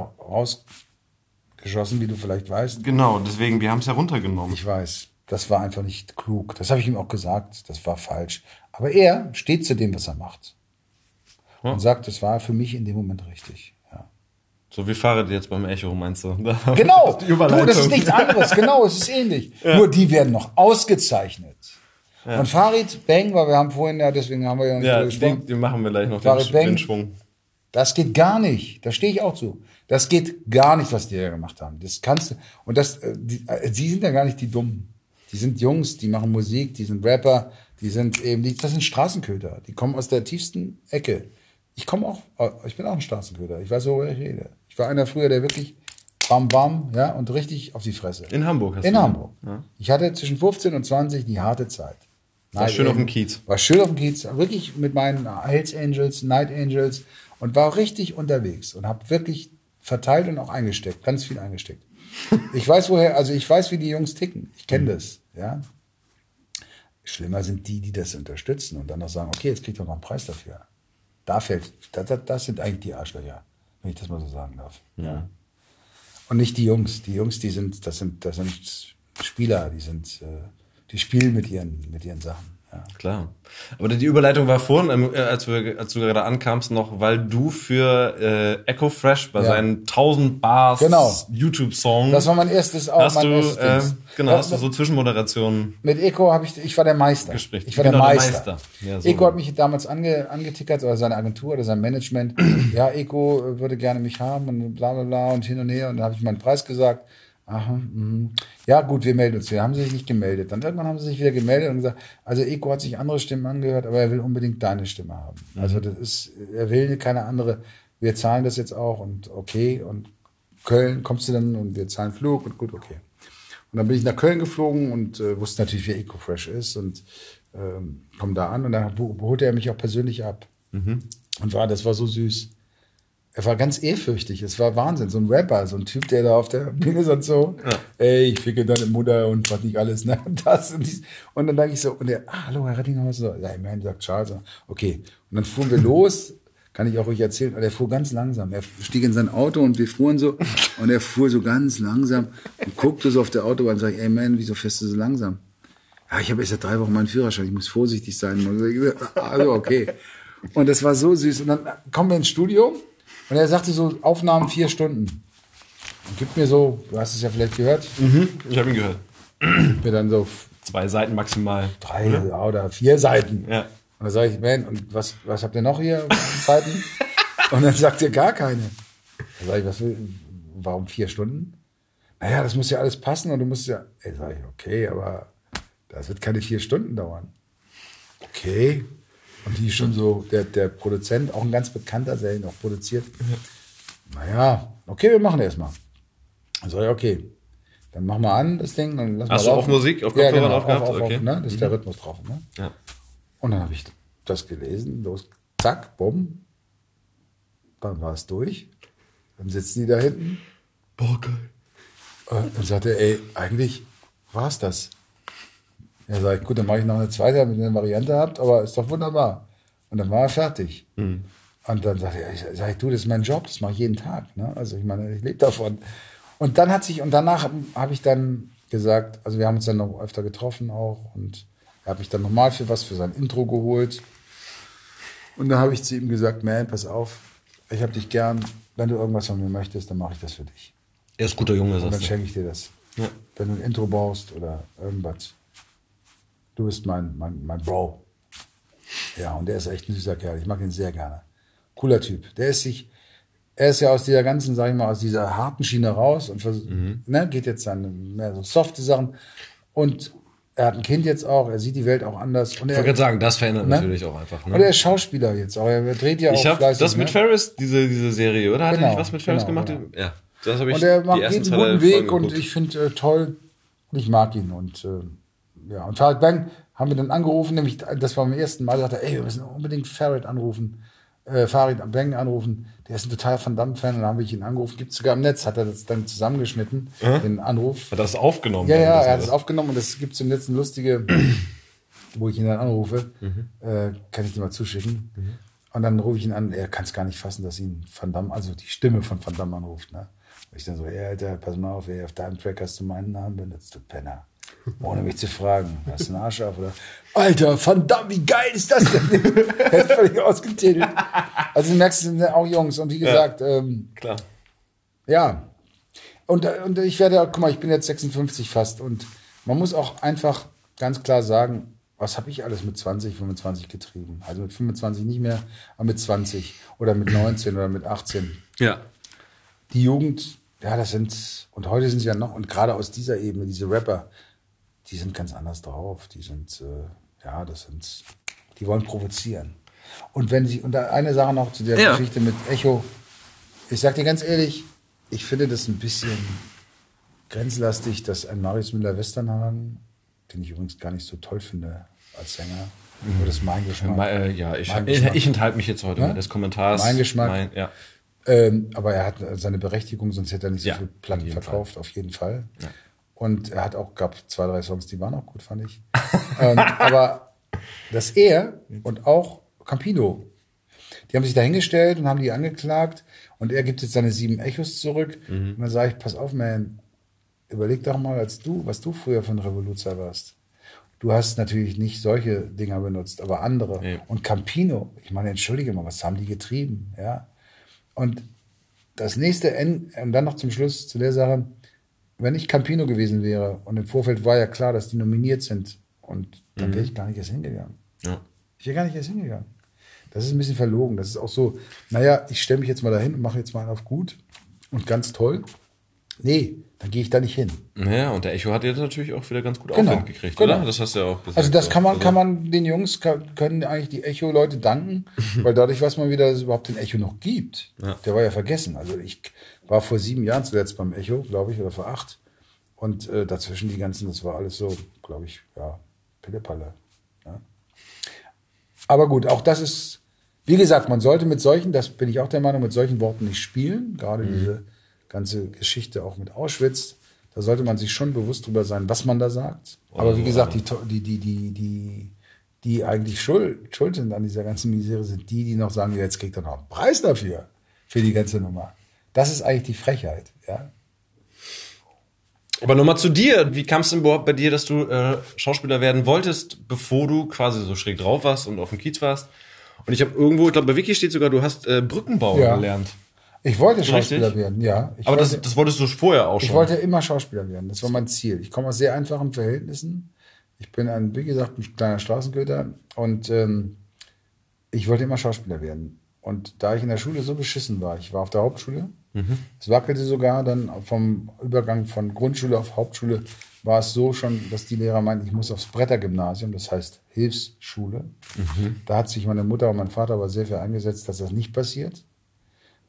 rausgeschossen, wie du vielleicht weißt. Genau, deswegen, wir haben es ja runtergenommen. Ich weiß, das war einfach nicht klug. Das habe ich ihm auch gesagt. Das war falsch. Aber er steht zu dem, was er macht. Und sagt, das war für mich in dem Moment richtig. Ja. So wie Fahrrad jetzt beim Echo, meinst du? Genau, <laughs> Die du, das ist nichts anderes. Genau, es ist ähnlich. Nur die werden noch ausgezeichnet. Und Farid Bang, weil wir haben vorhin ja, deswegen haben wir ja nicht Ja, gesprochen. den, den machen wir gleich noch, Farid den, Bang. den Schwung. Das geht gar nicht. Da stehe ich auch zu. Das geht gar nicht, was die da gemacht haben. Das kannst du. Und das, äh, die, äh, die sind ja gar nicht die Dummen. Die sind Jungs, die machen Musik, die sind Rapper, die sind eben, die, das sind Straßenköter. Die kommen aus der tiefsten Ecke. Ich komme auch, äh, ich bin auch ein Straßenköter. Ich weiß, worüber ich rede. Ich war einer früher, der wirklich bam bam, ja, und richtig auf die Fresse. In Hamburg hast In du Hamburg. Ich hatte zwischen 15 und 20 die harte Zeit. War Night schön auf dem Kiez. War schön auf dem Kiez. Wirklich mit meinen Hells Angels, Night Angels und war richtig unterwegs und habe wirklich verteilt und auch eingesteckt, ganz viel eingesteckt. <laughs> Ich weiß woher, also ich weiß, wie die Jungs ticken. Ich kenne das, ja. Schlimmer sind die, die das unterstützen und dann noch sagen, okay, jetzt kriegt er noch einen Preis dafür. Da fällt, das, das, das sind eigentlich die Arschlöcher, wenn ich das mal so sagen darf. Ja. Und nicht die Jungs. Die Jungs, die sind, das sind, das sind Spieler, die sind, äh, die spielen mit ihren, mit ihren Sachen. Ja. Klar. Aber die Überleitung war vorhin, ähm, äh, als, wir, als du gerade ankamst, noch, weil du für äh, Echo Fresh bei Ja. seinen 1000 Bars Genau. YouTube-Song Das war mein erstes, auch hast mein du, erstes äh, genau, hast du so Zwischenmoderationen. Mit Eco habe ich, ich war der Meister. Gespräch. Ich war Genau, der der Meister. Meister. Ja, so. Eco hat mich damals ange, angetickert, oder seine Agentur oder sein Management. <clears throat> ja, Eco äh, würde gerne mich haben und bla bla bla und hin und her. Und dann habe ich meinen Preis gesagt. Aha, mhm. Ja, gut, wir melden uns wieder. Haben sie sich nicht gemeldet. Dann irgendwann haben sie sich wieder gemeldet und gesagt, also Eco hat sich andere Stimmen angehört, aber er will unbedingt deine Stimme haben. Mhm. Also das ist, er will keine andere. Wir zahlen das jetzt auch und okay. Und Köln kommst du dann und wir zahlen Flug und gut, okay. Und dann bin ich nach Köln geflogen und äh, wusste natürlich, wer EcoFresh ist und ähm, komm da an und dann ho- holte er mich auch persönlich ab. Und war, das war so süß. Er war ganz ehrfürchtig. Es war Wahnsinn. So ein Rapper, so ein Typ, der da auf der Bühne ist und so, ey, ich ficke deine Mutter und was nicht alles, ne? <laughs> Das und dies. Und dann dachte ich so, und er, ah, hallo, Herr Rettinger, was so? Ja, immerhin sagt Charles. Okay. Und dann fuhren wir los. Kann ich auch euch erzählen. Und er fuhr ganz langsam. Er stieg in sein Auto und wir fuhren so. Und er fuhr so ganz langsam und guckte so auf der Autobahn und sagte, ey, man, wieso fährst du so langsam? Ja, ich habe erst seit drei Wochen meinen Führerschein. Ich muss vorsichtig sein. Und Also, okay. Und das war so süß. Und dann kommen wir ins Studio und er sagte so, Aufnahmen vier Stunden. Und gibt mir so, du hast es ja vielleicht gehört, Ich habe ihn gehört. gibt mir dann so Zwei Seiten maximal. drei oder vier Seiten. Ja. Und dann sage ich, man, und was, was habt ihr noch hier an <laughs> Zeiten? und dann sagt ihr gar keine. Dann sage ich, was will, warum vier Stunden? Naja, das muss ja alles passen und du musst ja. Ey, sag ich, okay, aber das wird keine vier Stunden dauern. Okay. Und die schon so, der, der Produzent, auch ein ganz bekannter, der ihn auch produziert. Naja, okay, wir machen erstmal. Dann sag ich, okay. Dann mach mal an, das Ding. Dann lass Hast mal du laufen. auf Musik, auf ja, Kopfhörern genau, aufgehabt? Auf, auf, Okay. auf, ne? Das ist der Rhythmus drauf. Ne? Ja. Und dann habe ich das gelesen, los, zack, bumm. Dann war es durch. Dann sitzen die da hinten. Boah, geil. Äh, Dann sagte er, ey, eigentlich war es das. Ja, sag ich, gut, dann mache ich noch eine zweite, damit ihr eine Variante habt, aber ist doch wunderbar. Und dann war er fertig. Und dann sagte er, ich, sag ich, du, das ist mein Job, das mache ich jeden Tag. Ne? Also ich meine, ich lebe davon. Und dann hat sich, und danach habe ich dann gesagt, also wir haben uns dann noch öfter getroffen auch und er hat mich dann nochmal für was, für sein Intro geholt. Und dann habe ich zu ihm gesagt, man, pass auf, ich habe dich gern. Wenn du irgendwas von mir möchtest, dann mache ich das für dich. Er ist guter Junge, Und dann sagst du. schenke ich dir das. Ja. Wenn du ein Intro brauchst oder irgendwas. Du bist mein, mein, mein Bro. Ja, und der ist echt ein süßer Kerl. Ich mag ihn sehr gerne. Cooler Typ. Der ist sich, er ist ja aus dieser ganzen, sag ich mal, aus dieser harten Schiene raus und vers- Mhm. ne, geht jetzt dann mehr so softe Sachen. Und er hat ein Kind jetzt auch, er sieht die Welt auch anders. Und Ich er, wollte gerade sagen, das verändert Ne? natürlich auch einfach. und er Ne? ist Schauspieler jetzt auch. Er dreht ja Ich auch habe fleißig, das mit ne? Ferris, diese, diese Serie, oder? Hat er Genau, nicht was mit Ferris genau, gemacht? genau. Ja, das habe ich Und er macht jeden guten Weg und ich finde äh, toll. Und ich mag ihn. Und äh, ja, und Farid Bang haben wir dann angerufen, nämlich das war beim ersten Mal, sagte er, ey, wir müssen unbedingt Farid anrufen, äh, Farid Bang anrufen. Der ist ein total Van Damme-Fan. Und dann habe ich ihn angerufen. Gibt sogar im Netz, hat er das dann zusammengeschnitten, den Anruf. Hat er das aufgenommen? Ja, ja, er hat das- es aufgenommen und es gibt im Netz eine lustige, wo ich ihn dann anrufe, Mhm. äh, kann ich dir mal zuschicken. Und dann rufe ich ihn an, er kann es gar nicht fassen, dass ihn Van Damme, also die Stimme von Van Damme anruft. Ne? Und ich dann so, ey, Alter, pass mal auf, ey, auf deinem Track hast du meinen Namen benutzt, du Penner. Ohne mich zu fragen, hast du einen Arsch auf? Oder, Alter, Van Damme, wie geil ist das denn? <laughs> er ist völlig ausgetitelt. Also du merkst, es sind auch Jungs. Und wie gesagt, ähm, Klar. ja. Und, und ich werde, guck mal, ich bin jetzt 56 fast und man muss auch einfach ganz klar sagen, was habe ich alles mit 20, 25 getrieben? Also mit 25 nicht mehr, aber mit 20 oder mit 19 oder mit 18. Ja. Die Jugend, ja, das sind, und heute sind sie ja noch, und gerade aus dieser Ebene, diese Rapper, die sind ganz anders drauf. Die sind, äh, ja, das sind, die wollen provozieren. Und wenn sie, und da eine Sache noch zu der Ja. Geschichte mit Echo. Ich sag dir ganz ehrlich, ich finde das ein bisschen grenzlastig, dass ein Marius Müller-Westernhagen, den ich übrigens gar nicht so toll finde als Sänger, aber das ist mein Geschmack. Ma- äh, ja, ich, Mein ich, Geschmack. ich enthalte mich jetzt heute Ne? des Kommentars. Mein Geschmack. Mein, ja. Ähm, aber er hat seine Berechtigung, sonst hätte er nicht so Ja, viel Platten verkauft, auf jeden Fall. Und er hat auch, gab zwei, drei Songs, die waren auch gut, fand ich. ähm, <laughs> aber dass er und auch Campino, die haben sich dahingestellt und haben die angeklagt und er gibt jetzt seine sieben Echos zurück. Mhm. Und dann sage ich, pass auf, man, überleg doch mal, als du, was du früher ein Revoluzer warst. Du hast natürlich nicht solche Dinger benutzt, aber andere. Nee. Und Campino, ich meine, entschuldige mal, was haben die getrieben? Ja. Und das nächste und dann noch zum Schluss zu der Sache, wenn ich Campino gewesen wäre und im Vorfeld war ja klar, dass die nominiert sind, und dann wäre ich gar nicht erst hingegangen. Ja. Ich wäre gar nicht erst hingegangen. Das ist ein bisschen verlogen. Das ist auch so, naja, ich stelle mich jetzt mal dahin und mache jetzt mal einen auf gut und ganz toll. Nee, dann gehe ich da nicht hin. Ja, und der Echo hat jetzt natürlich auch wieder ganz gut Genau, Aufwind gekriegt, genau. oder? Das hast du ja auch gesagt. Also das kann man, Also- kann man den Jungs können eigentlich die Echo-Leute danken, <laughs> weil dadurch weiß man wieder, dass es überhaupt den Echo noch gibt. Ja. Der war ja vergessen. Also ich war vor sieben Jahren zuletzt beim Echo, glaube ich, oder vor acht. Und äh, dazwischen die ganzen, das war alles so, glaube ich, ja, Pillepalle. Ja. Aber gut, auch das ist, wie gesagt, man sollte mit solchen, das bin ich auch der Meinung, mit solchen Worten nicht spielen. Gerade diese ganze Geschichte auch mit Auschwitz. Da sollte man sich schon bewusst drüber sein, was man da sagt. Aber wie gesagt, die, die, die, die, die, die eigentlich schuld, schuld sind an dieser ganzen Misere, sind die, die noch sagen, jetzt kriegt er noch einen Preis dafür, für die ganze Nummer. Das ist eigentlich die Frechheit, ja. Aber nochmal zu dir. Wie kam es denn überhaupt bei dir, dass du äh, Schauspieler werden wolltest, bevor du quasi so schräg drauf warst und auf dem Kiez warst? Und ich habe irgendwo, ich glaube, bei Wiki steht sogar, du hast äh, Brückenbauer Ja. gelernt. Ich wollte Schauspieler Richtig? werden, ja. Ich Aber wollte, das, das wolltest du vorher auch schon. Ich wollte immer Schauspieler werden. Das war mein Ziel. Ich komme aus sehr einfachen Verhältnissen. Ich bin ein, wie gesagt, ein kleiner Straßenköter und ähm, ich wollte immer Schauspieler werden. Und da ich in der Schule so beschissen war, ich war auf der Hauptschule, es wackelte sogar dann vom Übergang von Grundschule auf Hauptschule, war es so schon, dass die Lehrer meinten, ich muss aufs Brettergymnasium, das heißt Hilfsschule. Da hat sich meine Mutter und mein Vater aber sehr viel eingesetzt, dass das nicht passiert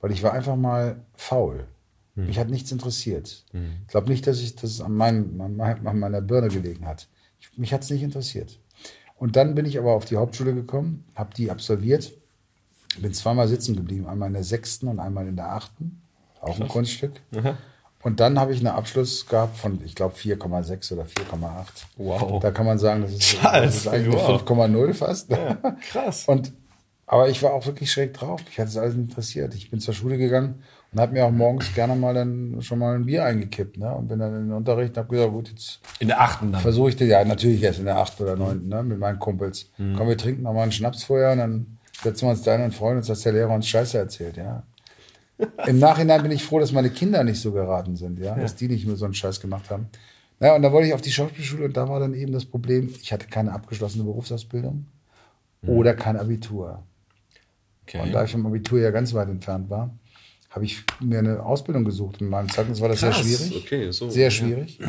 weil ich war einfach mal faul. Mich hat nichts interessiert. Ich glaube nicht, dass ich das an, meinem, an, mein- an meiner Birne gelegen hat. Ich, mich hat es nicht interessiert. Und dann bin ich aber auf die Hauptschule gekommen, habe die absolviert, bin zweimal sitzen geblieben, einmal in der sechsten und einmal in der achten, auch ein Kunststück. Und dann habe ich einen Abschluss gehabt von, ich glaube, 4,6 oder 4,8. Wow. Da kann man sagen, das ist, <laughs> das ist eigentlich wow. eine 5,0 fast. krass. Und, aber ich war auch wirklich schräg drauf. Mich hat das alles interessiert. Ich bin zur Schule gegangen und habe mir auch morgens gerne mal dann schon mal ein Bier eingekippt. Ne? Und bin dann in den Unterricht und habe gesagt, gut, jetzt In der achten dann. versuche ich das, ja natürlich erst in der 8. oder 9. Ne? mit meinen Kumpels. Mhm. Komm, wir trinken noch mal einen Schnaps vorher und dann setzen wir uns da hin und freuen uns, dass der Lehrer uns Scheiße erzählt, ja. Im Nachhinein bin ich froh, dass meine Kinder nicht so geraten sind, ja, dass die nicht nur so einen Scheiß gemacht haben. Naja, und da wollte ich auf die Schauspielschule und da war dann eben das Problem, ich hatte keine abgeschlossene Berufsausbildung oder kein Abitur. Und da ich vom Abitur ja ganz weit entfernt war, habe ich mir eine Ausbildung gesucht. In meinem Zeugnis war das Krass, sehr schwierig. okay, so, sehr ja. schwierig.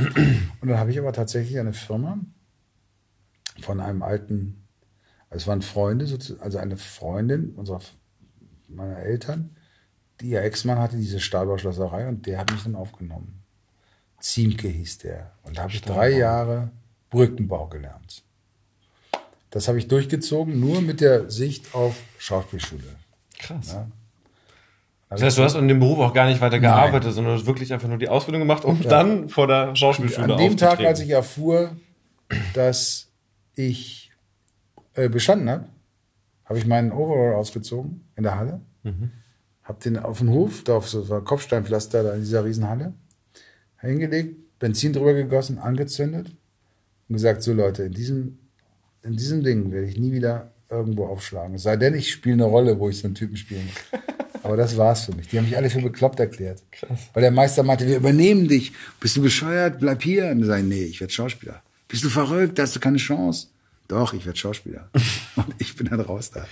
Und dann habe ich aber tatsächlich eine Firma von einem alten, also es waren Freunde, also eine Freundin unserer, meiner Eltern, ihr Ex-Mann hatte, diese Stahlbauschlosserei und der hat mich dann aufgenommen. Ziemke hieß der. Und da habe ich drei Jahre Brückenbau gelernt. Das habe ich durchgezogen, nur mit der Sicht auf Schauspielschule. Krass. Ja. Das heißt, du hast in dem Beruf auch gar nicht weiter gearbeitet, sondern du hast wirklich einfach nur die Ausbildung gemacht, um dann vor der Schauspielschule An dem Tag, als ich erfuhr, dass ich äh, bestanden habe, habe ich meinen Overall ausgezogen in der Halle, habe den auf den Hof, da auf so so Kopfsteinpflaster da in dieser Riesenhalle, hingelegt, Benzin drüber gegossen, angezündet und gesagt, so Leute, in diesem, in diesem Ding werde ich nie wieder irgendwo aufschlagen. Es sei denn, ich spiele eine Rolle, wo ich so einen Typen spielen muss. <laughs> Aber das war's für mich. Die haben mich alle für bekloppt erklärt. Weil der Meister meinte, wir übernehmen dich. Bist du bescheuert? Bleib hier. Und ich sage, nee, ich werde Schauspieler. Bist du verrückt? Da hast du keine Chance. Doch, ich werde Schauspieler. <laughs> Und ich bin dann raus da.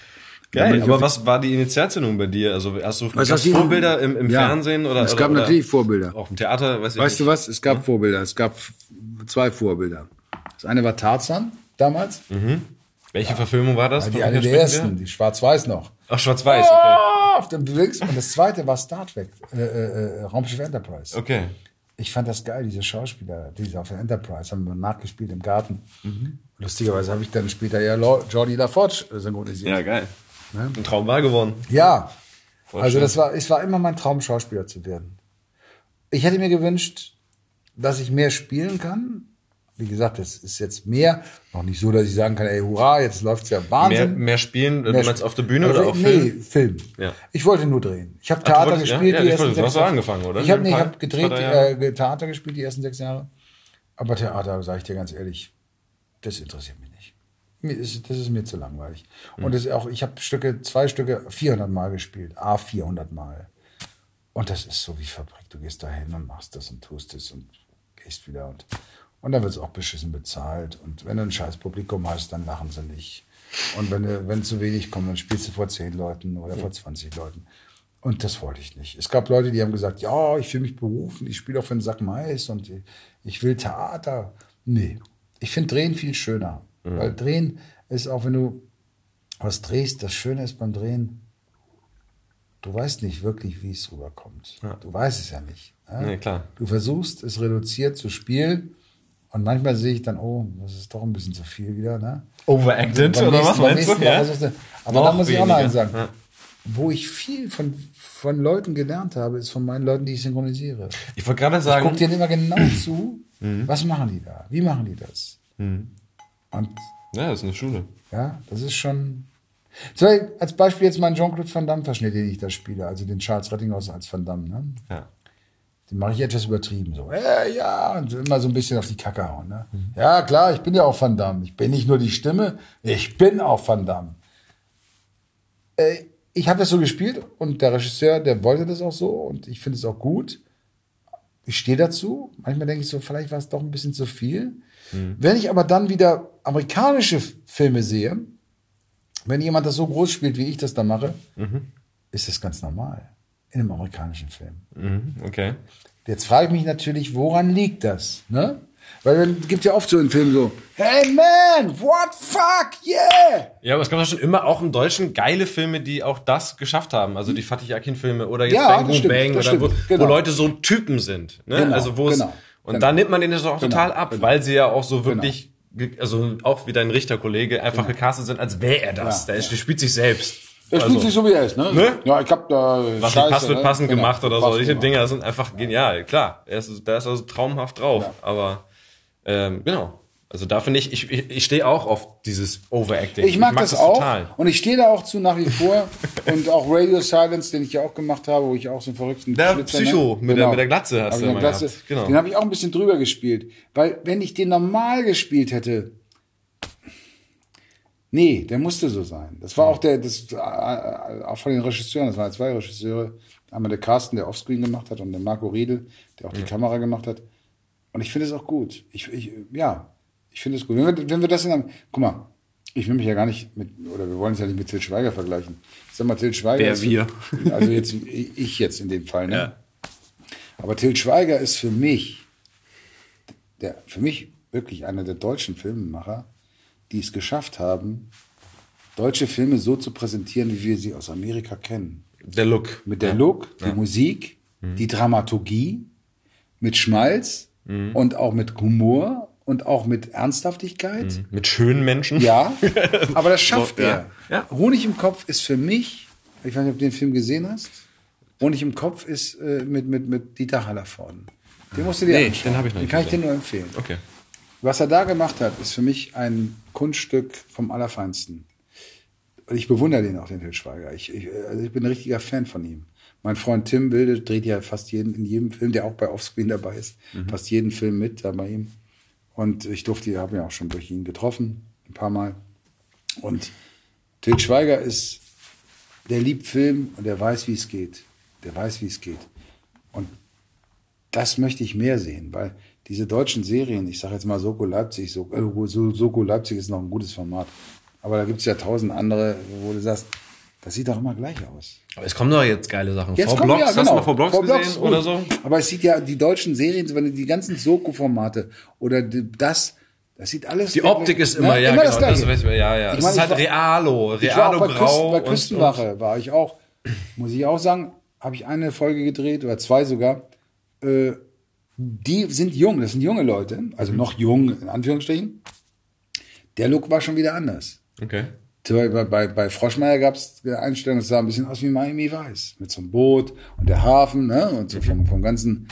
Geil, aber was war die Initialzündung bei dir? Also hast du Was du- Vorbilder im, im Ja. Fernsehen oder Es gab oder natürlich Vorbilder. Auch im Theater, weiß ich Weißt du nicht. was? Es gab Vorbilder. Es gab zwei Vorbilder. Das eine war Tarzan damals. Welche Verfilmung war das? Die Von eine der ersten, die schwarz-weiß noch. Ach, schwarz-weiß, okay. Ah, auf dem Links. Und das zweite war Star Trek, äh, äh, äh, Raumschiff Enterprise. Okay. Ich fand das geil, diese Schauspieler, diese auf der Enterprise, haben wir nachgespielt im Garten. Lustigerweise habe ich dann später ja Jordi LaForge synchronisiert. Ja, geil. Ne? Ein Traum war geworden. Ja, also schön. das war, es war immer mein Traum, Schauspieler zu werden. Ich hätte mir gewünscht, dass ich mehr spielen kann. Wie gesagt, das ist jetzt mehr, noch nicht so, dass ich sagen kann, ey, hurra, jetzt läuft's ja Mehr, Wahnsinn. mehr spielen, du Mehr meinst sp- auf der Bühne Also, oder auf nee, Film? Film. Ja. Ich wollte nur drehen. Ich habe du Theater wolltest- ja? gespielt. Ja, die ich ersten du sechs- so angefangen, oder? Ich habe nee, ich hab gedreht, Jahre? äh, Theater gespielt die ersten sechs Jahre. Aber Theater, sage ich dir ganz ehrlich, das interessiert mich das ist mir zu langweilig. Hm. Und das ist auch, ich habe Stücke, zwei Stücke 400 Mal gespielt, a 400 Mal. Und das ist so wie Fabrik. Du gehst da hin und machst das und tust es und gehst wieder. Und, und dann wird es auch beschissen bezahlt. Und wenn du ein scheiß Publikum hast, dann lachen sie nicht. Und wenn, du, wenn zu wenig kommt, dann spielst du vor 10 Leuten oder vor 20 Leuten. Und das wollte ich nicht. Es gab Leute, die haben gesagt, ja, ich fühle mich berufen, ich spiele auch für einen Sack Mais und ich will Theater. Nee, ich finde Drehen viel schöner. Weil Drehen ist auch, wenn du was drehst, das Schöne ist beim Drehen, du weißt nicht wirklich, wie es rüberkommt. Du weißt es ja nicht. Ja? Nee, klar. Du versuchst, es reduziert zu spielen und manchmal sehe ich dann, oh, das ist doch ein bisschen zu viel wieder. Ne? Overacted, Beim oder was meinst du? Mal Ja? du- Aber da muss ich auch noch eins sagen. Ja. Wo ich viel von, von Leuten gelernt habe, ist von meinen Leuten, die ich synchronisiere. Ich wollte gerade Ich sagen, gucke denen immer genau <clears throat> zu, was machen die da? Wie machen die das? Und ja, das ist eine Schule. ja, das ist schon. So, als Beispiel jetzt mein Jean-Claude Van Damme-Verschnitt, den ich da spiele, also den Charles Rettinghaus als Van Damme. Ne? Ja. Den mache ich etwas übertrieben. So, äh, ja, und immer so ein bisschen auf die Kacke hauen. Ne? Ja, klar, ich bin ja auch Van Damme. Ich bin nicht nur die Stimme, ich bin auch Van Damme. Äh, ich habe das so gespielt und der Regisseur, der wollte das auch so und ich finde es auch gut. Ich stehe dazu. Manchmal denke ich so, vielleicht war es doch ein bisschen zu viel. Wenn ich aber dann wieder amerikanische Filme sehe, wenn jemand das so groß spielt, wie ich das da mache, ist das ganz normal in einem amerikanischen Film. Mhm, okay. Jetzt frage ich mich natürlich, woran liegt das? Ne? Weil dann gibt ja oft so in Filmen so, hey man, what fuck, yeah! Ja, aber es gab doch schon immer auch im Deutschen geile Filme, die auch das geschafft haben. Also die Fatih Akin-Filme oder jetzt Ja, Bang Boom stimmt, Bang oder wo, stimmt, genau. wo Leute so Typen sind. Ne? Genau, also wo es genau, und genau. da nimmt man den das auch total Genau, ab, genau. weil sie ja auch so wirklich, also auch wie dein Richterkollege einfach gecastet sind, als wäre er das. Ja, der, ist, der spielt sich selbst. Der Also, spielt sich so, wie er ist, ne? Ne? Ja, ich hab da was Scheiße, passt, wird ne? passend Genau, gemacht oder so. Solche gemacht. Dinge sind einfach genial. Klar, er ist, da ist also traumhaft drauf. Aber ähm, genau. Also da finde ich, ich, ich, ich stehe auch auf dieses Overacting. Ich mag, das, auch total. und ich stehe da auch zu nach wie vor <laughs> und auch Radio Silence, den ich ja auch gemacht habe, wo ich auch so einen verrückten Der Schlitzer, Psycho mit der- mit der Glatze hast du der Glatze. Genau. Den habe ich auch ein bisschen drüber gespielt, weil wenn ich den normal gespielt hätte, Nee, der musste so sein. Das war auch der, das, äh, äh, auch von den Regisseuren, das waren zwei Regisseure. Einmal der Carsten, der Offscreen gemacht hat, und der Marco Riedel, der auch die Kamera gemacht hat. Und ich finde es auch gut. Ich, ich, ja, ich finde es gut. Wenn wir, wenn wir das in einem, guck mal, ich will mich ja gar nicht mit, oder wir wollen es ja nicht mit Til Schweiger vergleichen. Ich sag mal, Til Schweiger. Wer ist, wir? <laughs> Also jetzt, ich jetzt in dem Fall, ne? Ja. Aber Til Schweiger ist für mich, der, für mich wirklich einer der deutschen Filmemacher, die es geschafft haben, deutsche Filme so zu präsentieren, wie wir sie aus Amerika kennen. Der Look. Mit der Look, die Musik, die Dramaturgie, mit Schmalz und auch mit Humor und auch mit Ernsthaftigkeit. Mit schönen Menschen. Ja, <laughs> aber das schafft So, ja. er. Ja. Honig im Kopf ist für mich, ich weiß nicht, ob du den Film gesehen hast. Honig im Kopf ist äh, mit, mit, mit Dieter Hallervorden. Den musst du dir Nee, anschauen. den hab ich noch Den nicht kann ich dir gesehen. nur empfehlen. Okay. Was er da gemacht hat, ist für mich ein Kunststück vom Allerfeinsten. Und ich bewundere den auch, den Til Schweiger. Ich, ich, also ich bin ein richtiger Fan von ihm. Mein Freund Tim Wilde dreht ja fast jeden, in jedem Film, der auch bei Offscreen dabei ist, fast jeden Film mit da bei ihm. Und ich durfte, habe ihn auch schon durch ihn getroffen, ein paar Mal. Und Til Schweiger ist, der liebt Film und der weiß, wie es geht. Der weiß, wie es geht. Und das möchte ich mehr sehen, weil diese deutschen Serien, ich sage jetzt mal Soko Leipzig, Soko, äh, So- Soko Leipzig ist noch ein gutes Format. Aber da gibt's ja tausend andere, wo du sagst, das sieht doch immer gleich aus. Aber es kommen doch jetzt geile Sachen. Jetzt vor Blocks, ja, hast du genau. mal vor Blocks Vor gesehen Blocks, oder gut. so? Aber es sieht ja, die deutschen Serien, wenn die ganzen Soko-Formate oder das, das sieht alles. Die Optik ist immer, Ne? ja, immer genau. das Gleiche. ich, ja, ja. Ich es meine, ist ich halt war- Realo, Ich war auch Realo bei, Küsten, Grau. bei und- Küstenwache, war ich auch, muss ich auch sagen, habe ich eine Folge gedreht oder zwei sogar. Äh, die sind jung, das sind junge Leute, also Mhm. noch jung in Anführungsstrichen. Der Look war schon wieder anders. Okay. Bei, bei, bei, bei Froschmeier gab es Einstellungen, es sah ein bisschen aus wie Miami Weiß. Mit so einem Boot und der Hafen, ne? Und so vom, vom ganzen.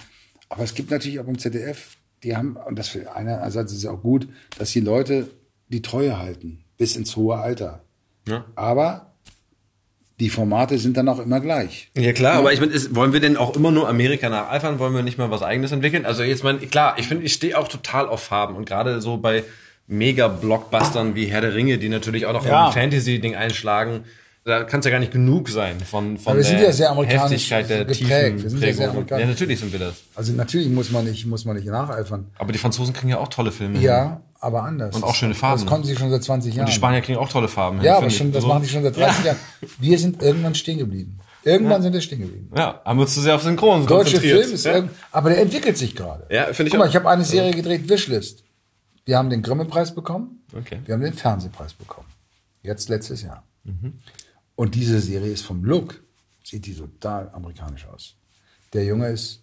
Aber es gibt natürlich auch im ZDF, die haben, und das für einerseits ist es auch gut, dass die Leute die Treue halten, bis ins hohe Alter. Ja. Aber die Formate sind dann auch immer gleich. Ja klar, aber ich meine, wollen wir denn auch immer nur Amerika nacheifern? Wollen wir nicht mal was eigenes entwickeln? Also jetzt mein, klar, ich finde, ich stehe auch total auf Farben und gerade so bei Mega-Blockbustern wie Herr der Ringe, die natürlich auch noch Ja. ein Fantasy-Ding einschlagen, da kann es ja gar nicht genug sein von, von Aber wir sind der ja sehr amerikanisch Heftigkeit der geprägt. Wir sind ja sehr amerikanisch. Ja, natürlich sind wir das. Also natürlich muss man nicht, muss man nicht nacheifern. Aber die Franzosen kriegen ja auch tolle Filme. Ja, aber anders. Und auch schöne Farben. Das konnten sie schon seit 20 Jahren. Und die Spanier kriegen auch tolle Farben. hin, Ja, aber schon, das So. machen die schon seit 30 <laughs> Jahren. Wir sind irgendwann stehen geblieben. Irgendwann sind wir stehen geblieben. Ja, haben wir uns zu sehr auf Synchron Deutsche konzentriert. Film ist ja. aber der entwickelt sich gerade. Ja, finde ich Guck mal, auch. ich habe eine Serie gedreht, Wishlist. Wir haben den Grimme-Preis bekommen. Okay. Wir haben den Fernsehpreis bekommen. Jetzt letztes Jahr. Mhm. Und diese Serie ist vom Look, sieht die total amerikanisch aus. Der Junge ist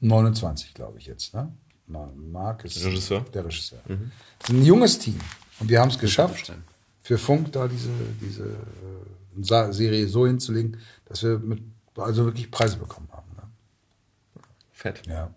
29, glaube ich jetzt. Ne? Ma- Mark ist Regisseur. der Regisseur. Das ist ein junges Team. Und wir haben es geschafft, für Funk da diese, diese äh, Serie so hinzulegen, dass wir mit, also wirklich Preise bekommen haben. Ne? Fett. Ja.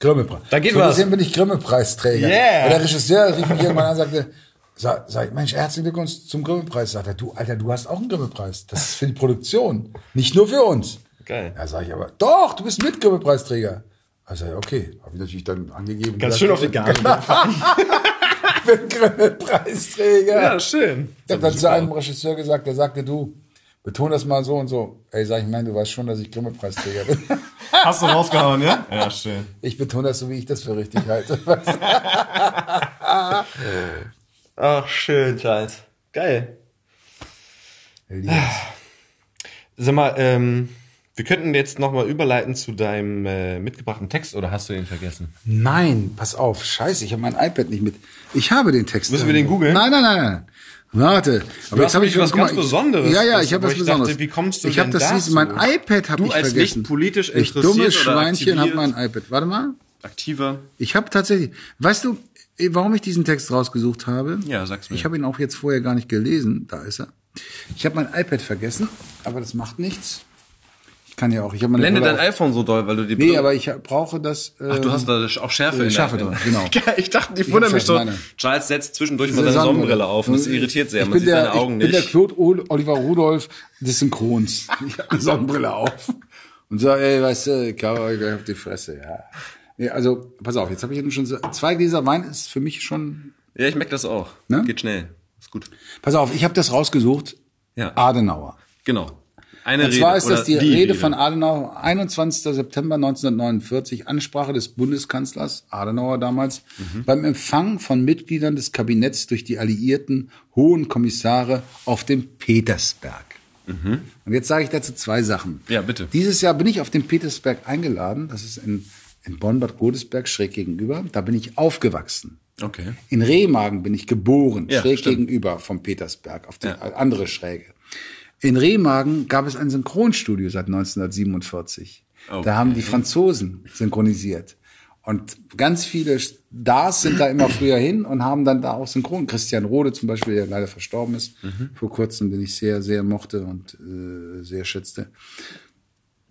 Grimme-Preis. Da geht so was. gesehen bin ich Grimme-Preisträger. Yeah. Und der Regisseur rief mich irgendwann an und sagte, sag, sag, Mensch, herzlichen Glückwunsch zum Grimme-Preis. Sagt er, du, Alter, du hast auch einen Grimme-Preis. Das ist für die Produktion, nicht nur für uns. Geil. Da sage ich aber, doch, du bist mit Grimme-Preisträger. Also okay, habe ich natürlich dann angegeben. Ganz schön auf die Gabel. Ich bin Grimme-Preisträger. Ja, schön. Ich habe dann zu einem Regisseur gesagt, der sagte, du, beton das mal so und so. Ey, sag ich, nein, du weißt schon, dass ich Grimme-Preisträger bin. <laughs> Hast du rausgehauen, ja? Ja, schön. Ich betone das so, wie ich das für richtig halte. <laughs> Ach, schön, Charles. Geil. Elias. Sag mal, ähm, wir könnten jetzt nochmal überleiten zu deinem äh, mitgebrachten Text oder hast du ihn vergessen? Nein, pass auf, scheiße, ich habe mein iPad nicht mit. Ich habe den Text. Müssen wir den googeln? Nein, nein, nein, nein. Warte. Aber hast nämlich was guck mal, ganz Besonderes. Ja, ja, ich habe was ich Besonderes. dachte, wie kommst du ich habe denn das dazu? Mein iPad habe ich als vergessen. nicht politisch Ich dummes Schweinchen habe mein iPad. Warte mal. Aktiver. Ich habe tatsächlich, weißt du, warum ich diesen Text rausgesucht habe? Ja, sag's mir. Ich habe ihn auch jetzt vorher gar nicht gelesen. Da ist er. Ich habe mein iPad vergessen, aber das macht nichts. Ich kann ja auch. Ich habe meine Blende dein auf- iPhone so doll, weil du die Nee, aber ich brauche das. Äh, Ach, du hast da auch Schärfe äh, Schärfe drin, genau. <laughs> Ich dachte, ich wundere mich so. Meine. Charles setzt zwischendurch mal seine Sonnenbrille auf und das irritiert sehr. Ich Man sieht der, seine Augen ich bin der nicht. Claude Ol- Oliver Rudolph des Synchrons. <laughs> Ich habe eine Sonnenbrille auf und sage, ey, weißt du, ich euch gleich auf die Fresse. Ja. Nee, also, pass auf, jetzt habe ich schon so, zwei Gläser Wein ist für mich schon, Ja, ich merke das auch. Ne? Geht schnell. Ist gut. Pass auf, ich habe das rausgesucht. Ja. Adenauer. Genau. Eine Und Rede. zwar ist das oder die, Rede von Adenauer, 21. September 1949, Ansprache des Bundeskanzlers Adenauer damals, Mhm. beim Empfang von Mitgliedern des Kabinetts durch die alliierten Hohen Kommissare auf dem Petersberg. Und jetzt sage ich dazu zwei Sachen. Mhm. Ja, bitte. Dieses Jahr bin ich auf den Petersberg eingeladen. Das ist in, in Bonn-Bad Godesberg schräg gegenüber. Da bin ich aufgewachsen. Okay. In Remagen bin ich geboren, Ja, schräg stimmt. gegenüber vom Petersberg, auf die Ja. andere Schräge. In Remagen gab es ein Synchronstudio seit 1947. Okay. Da haben die Franzosen synchronisiert. Und ganz viele Stars sind da immer früher hin und haben dann da auch synchron. Christian Rode zum Beispiel, der leider verstorben ist, Mhm. vor kurzem, den ich sehr, sehr mochte und äh, sehr schätzte.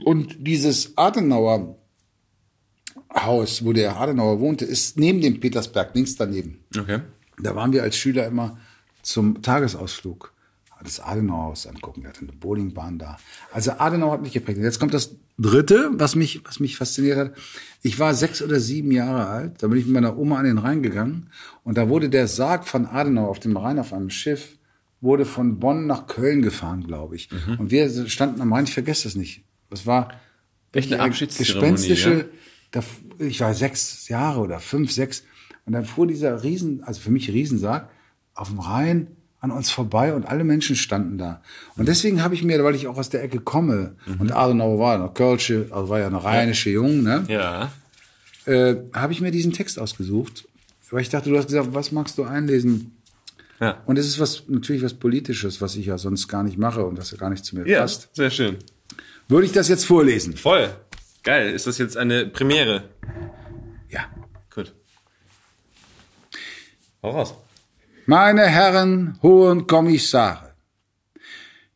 Und dieses Adenauer Haus, wo der Adenauer wohnte, ist neben dem Petersberg, links daneben. Okay. Da waren wir als Schüler immer zum Tagesausflug das Adenauerhaus angucken. Er hatte eine Bowlingbahn da. Also Adenauer hat mich geprägt. Jetzt kommt das Dritte, was mich, was mich fasziniert hat. Ich war sechs oder sieben Jahre alt. Da bin ich mit meiner Oma an den Rhein gegangen. Und da wurde der Sarg von Adenauer auf dem Rhein auf einem Schiff, wurde von Bonn nach Köln gefahren, glaube ich. Und wir standen am Rhein, ich vergesse das nicht. Das war Echt eine gespenstische, ja? ich war sechs Jahre oder fünf, sechs. Und dann fuhr dieser Riesen, also für mich Riesensarg, auf dem Rhein an uns vorbei und alle Menschen standen da. Und deswegen habe ich mir, weil ich auch aus der Ecke komme, und Adenauer war eine Kölsche, also war ja eine rheinische Jung, ne, Ja. äh, habe ich mir diesen Text ausgesucht. Weil ich dachte, du hast gesagt, was magst du einlesen? Ja. Und es ist was, natürlich was Politisches, was ich ja sonst gar nicht mache und was ja gar nicht zu mir Ja, passt. sehr schön. Würde ich das jetzt vorlesen? Voll. Geil. Ist das jetzt eine Premiere? Ja. Gut. Hau raus. Meine Herren hohen Kommissare,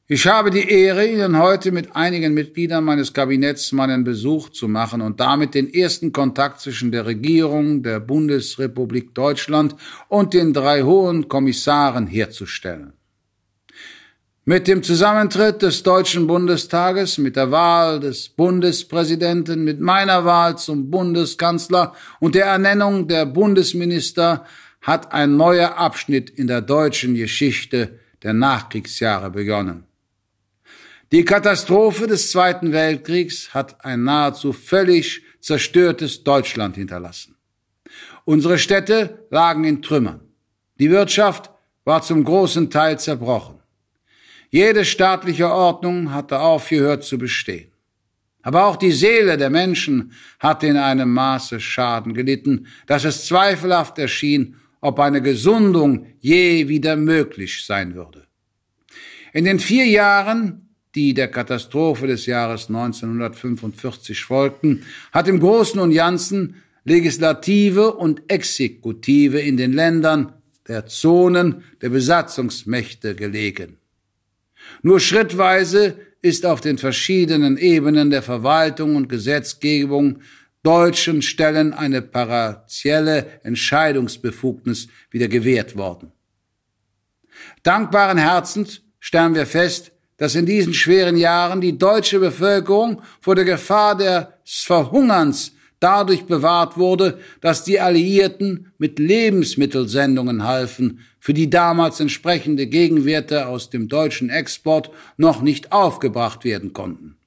ich habe die Ehre, Ihnen heute mit einigen Mitgliedern meines Kabinetts meinen Besuch zu machen und damit den ersten Kontakt zwischen der Regierung der Bundesrepublik Deutschland und den drei hohen Kommissaren herzustellen. Mit dem Zusammentritt des Deutschen Bundestages, mit der Wahl des Bundespräsidenten, mit meiner Wahl zum Bundeskanzler und der Ernennung der Bundesminister hat ein neuer Abschnitt in der deutschen Geschichte der Nachkriegsjahre begonnen. Die Katastrophe des Zweiten Weltkriegs hat ein nahezu völlig zerstörtes Deutschland hinterlassen. Unsere Städte lagen in Trümmern. Die Wirtschaft war zum großen Teil zerbrochen. Jede staatliche Ordnung hatte aufgehört zu bestehen. Aber auch die Seele der Menschen hatte in einem Maße Schaden gelitten, dass es zweifelhaft erschien, ob eine Gesundung je wieder möglich sein würde. In den vier Jahren, die der Katastrophe des Jahres 1945 folgten, hat im Großen und Ganzen Legislative und Exekutive in den Ländern der Zonen der Besatzungsmächte gelegen. Nur schrittweise ist auf den verschiedenen Ebenen der Verwaltung und Gesetzgebung deutschen Stellen eine partielle Entscheidungsbefugnis wieder gewährt worden. Dankbaren Herzens stellen wir fest, dass in diesen schweren Jahren die deutsche Bevölkerung vor der Gefahr des Verhungerns dadurch bewahrt wurde, dass die Alliierten mit Lebensmittelsendungen halfen, für die damals entsprechende Gegenwerte aus dem deutschen Export noch nicht aufgebracht werden konnten.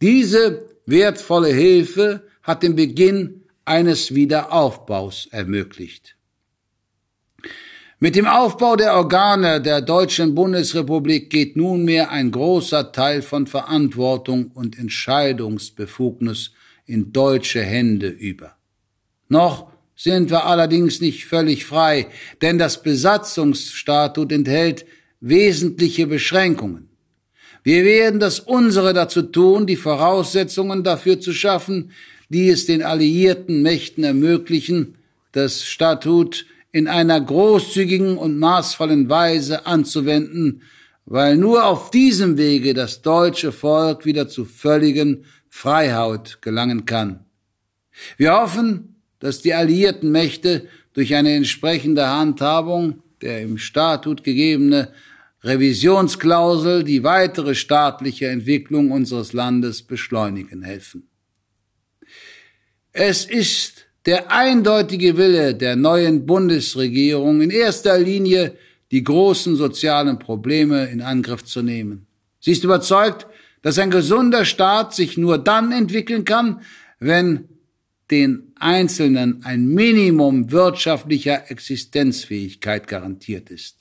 Diese wertvolle Hilfe hat den Beginn eines Wiederaufbaus ermöglicht. Mit dem Aufbau der Organe der Deutschen Bundesrepublik geht nunmehr ein großer Teil von Verantwortung und Entscheidungsbefugnis in deutsche Hände über. Noch sind wir allerdings nicht völlig frei, denn das Besatzungsstatut enthält wesentliche Beschränkungen. Wir werden das unsere dazu tun, die Voraussetzungen dafür zu schaffen, die es den alliierten Mächten ermöglichen, das Statut in einer großzügigen und maßvollen Weise anzuwenden, weil nur auf diesem Wege das deutsche Volk wieder zu völligen Freiheit gelangen kann. Wir hoffen, dass die alliierten Mächte durch eine entsprechende Handhabung der im Statut gegebene Revisionsklausel die weitere staatliche Entwicklung unseres Landes beschleunigen helfen. Es ist der eindeutige Wille der neuen Bundesregierung in erster Linie die großen sozialen Probleme in Angriff zu nehmen. Sie ist überzeugt, dass ein gesunder Staat sich nur dann entwickeln kann, wenn den Einzelnen ein Minimum wirtschaftlicher Existenzfähigkeit garantiert ist.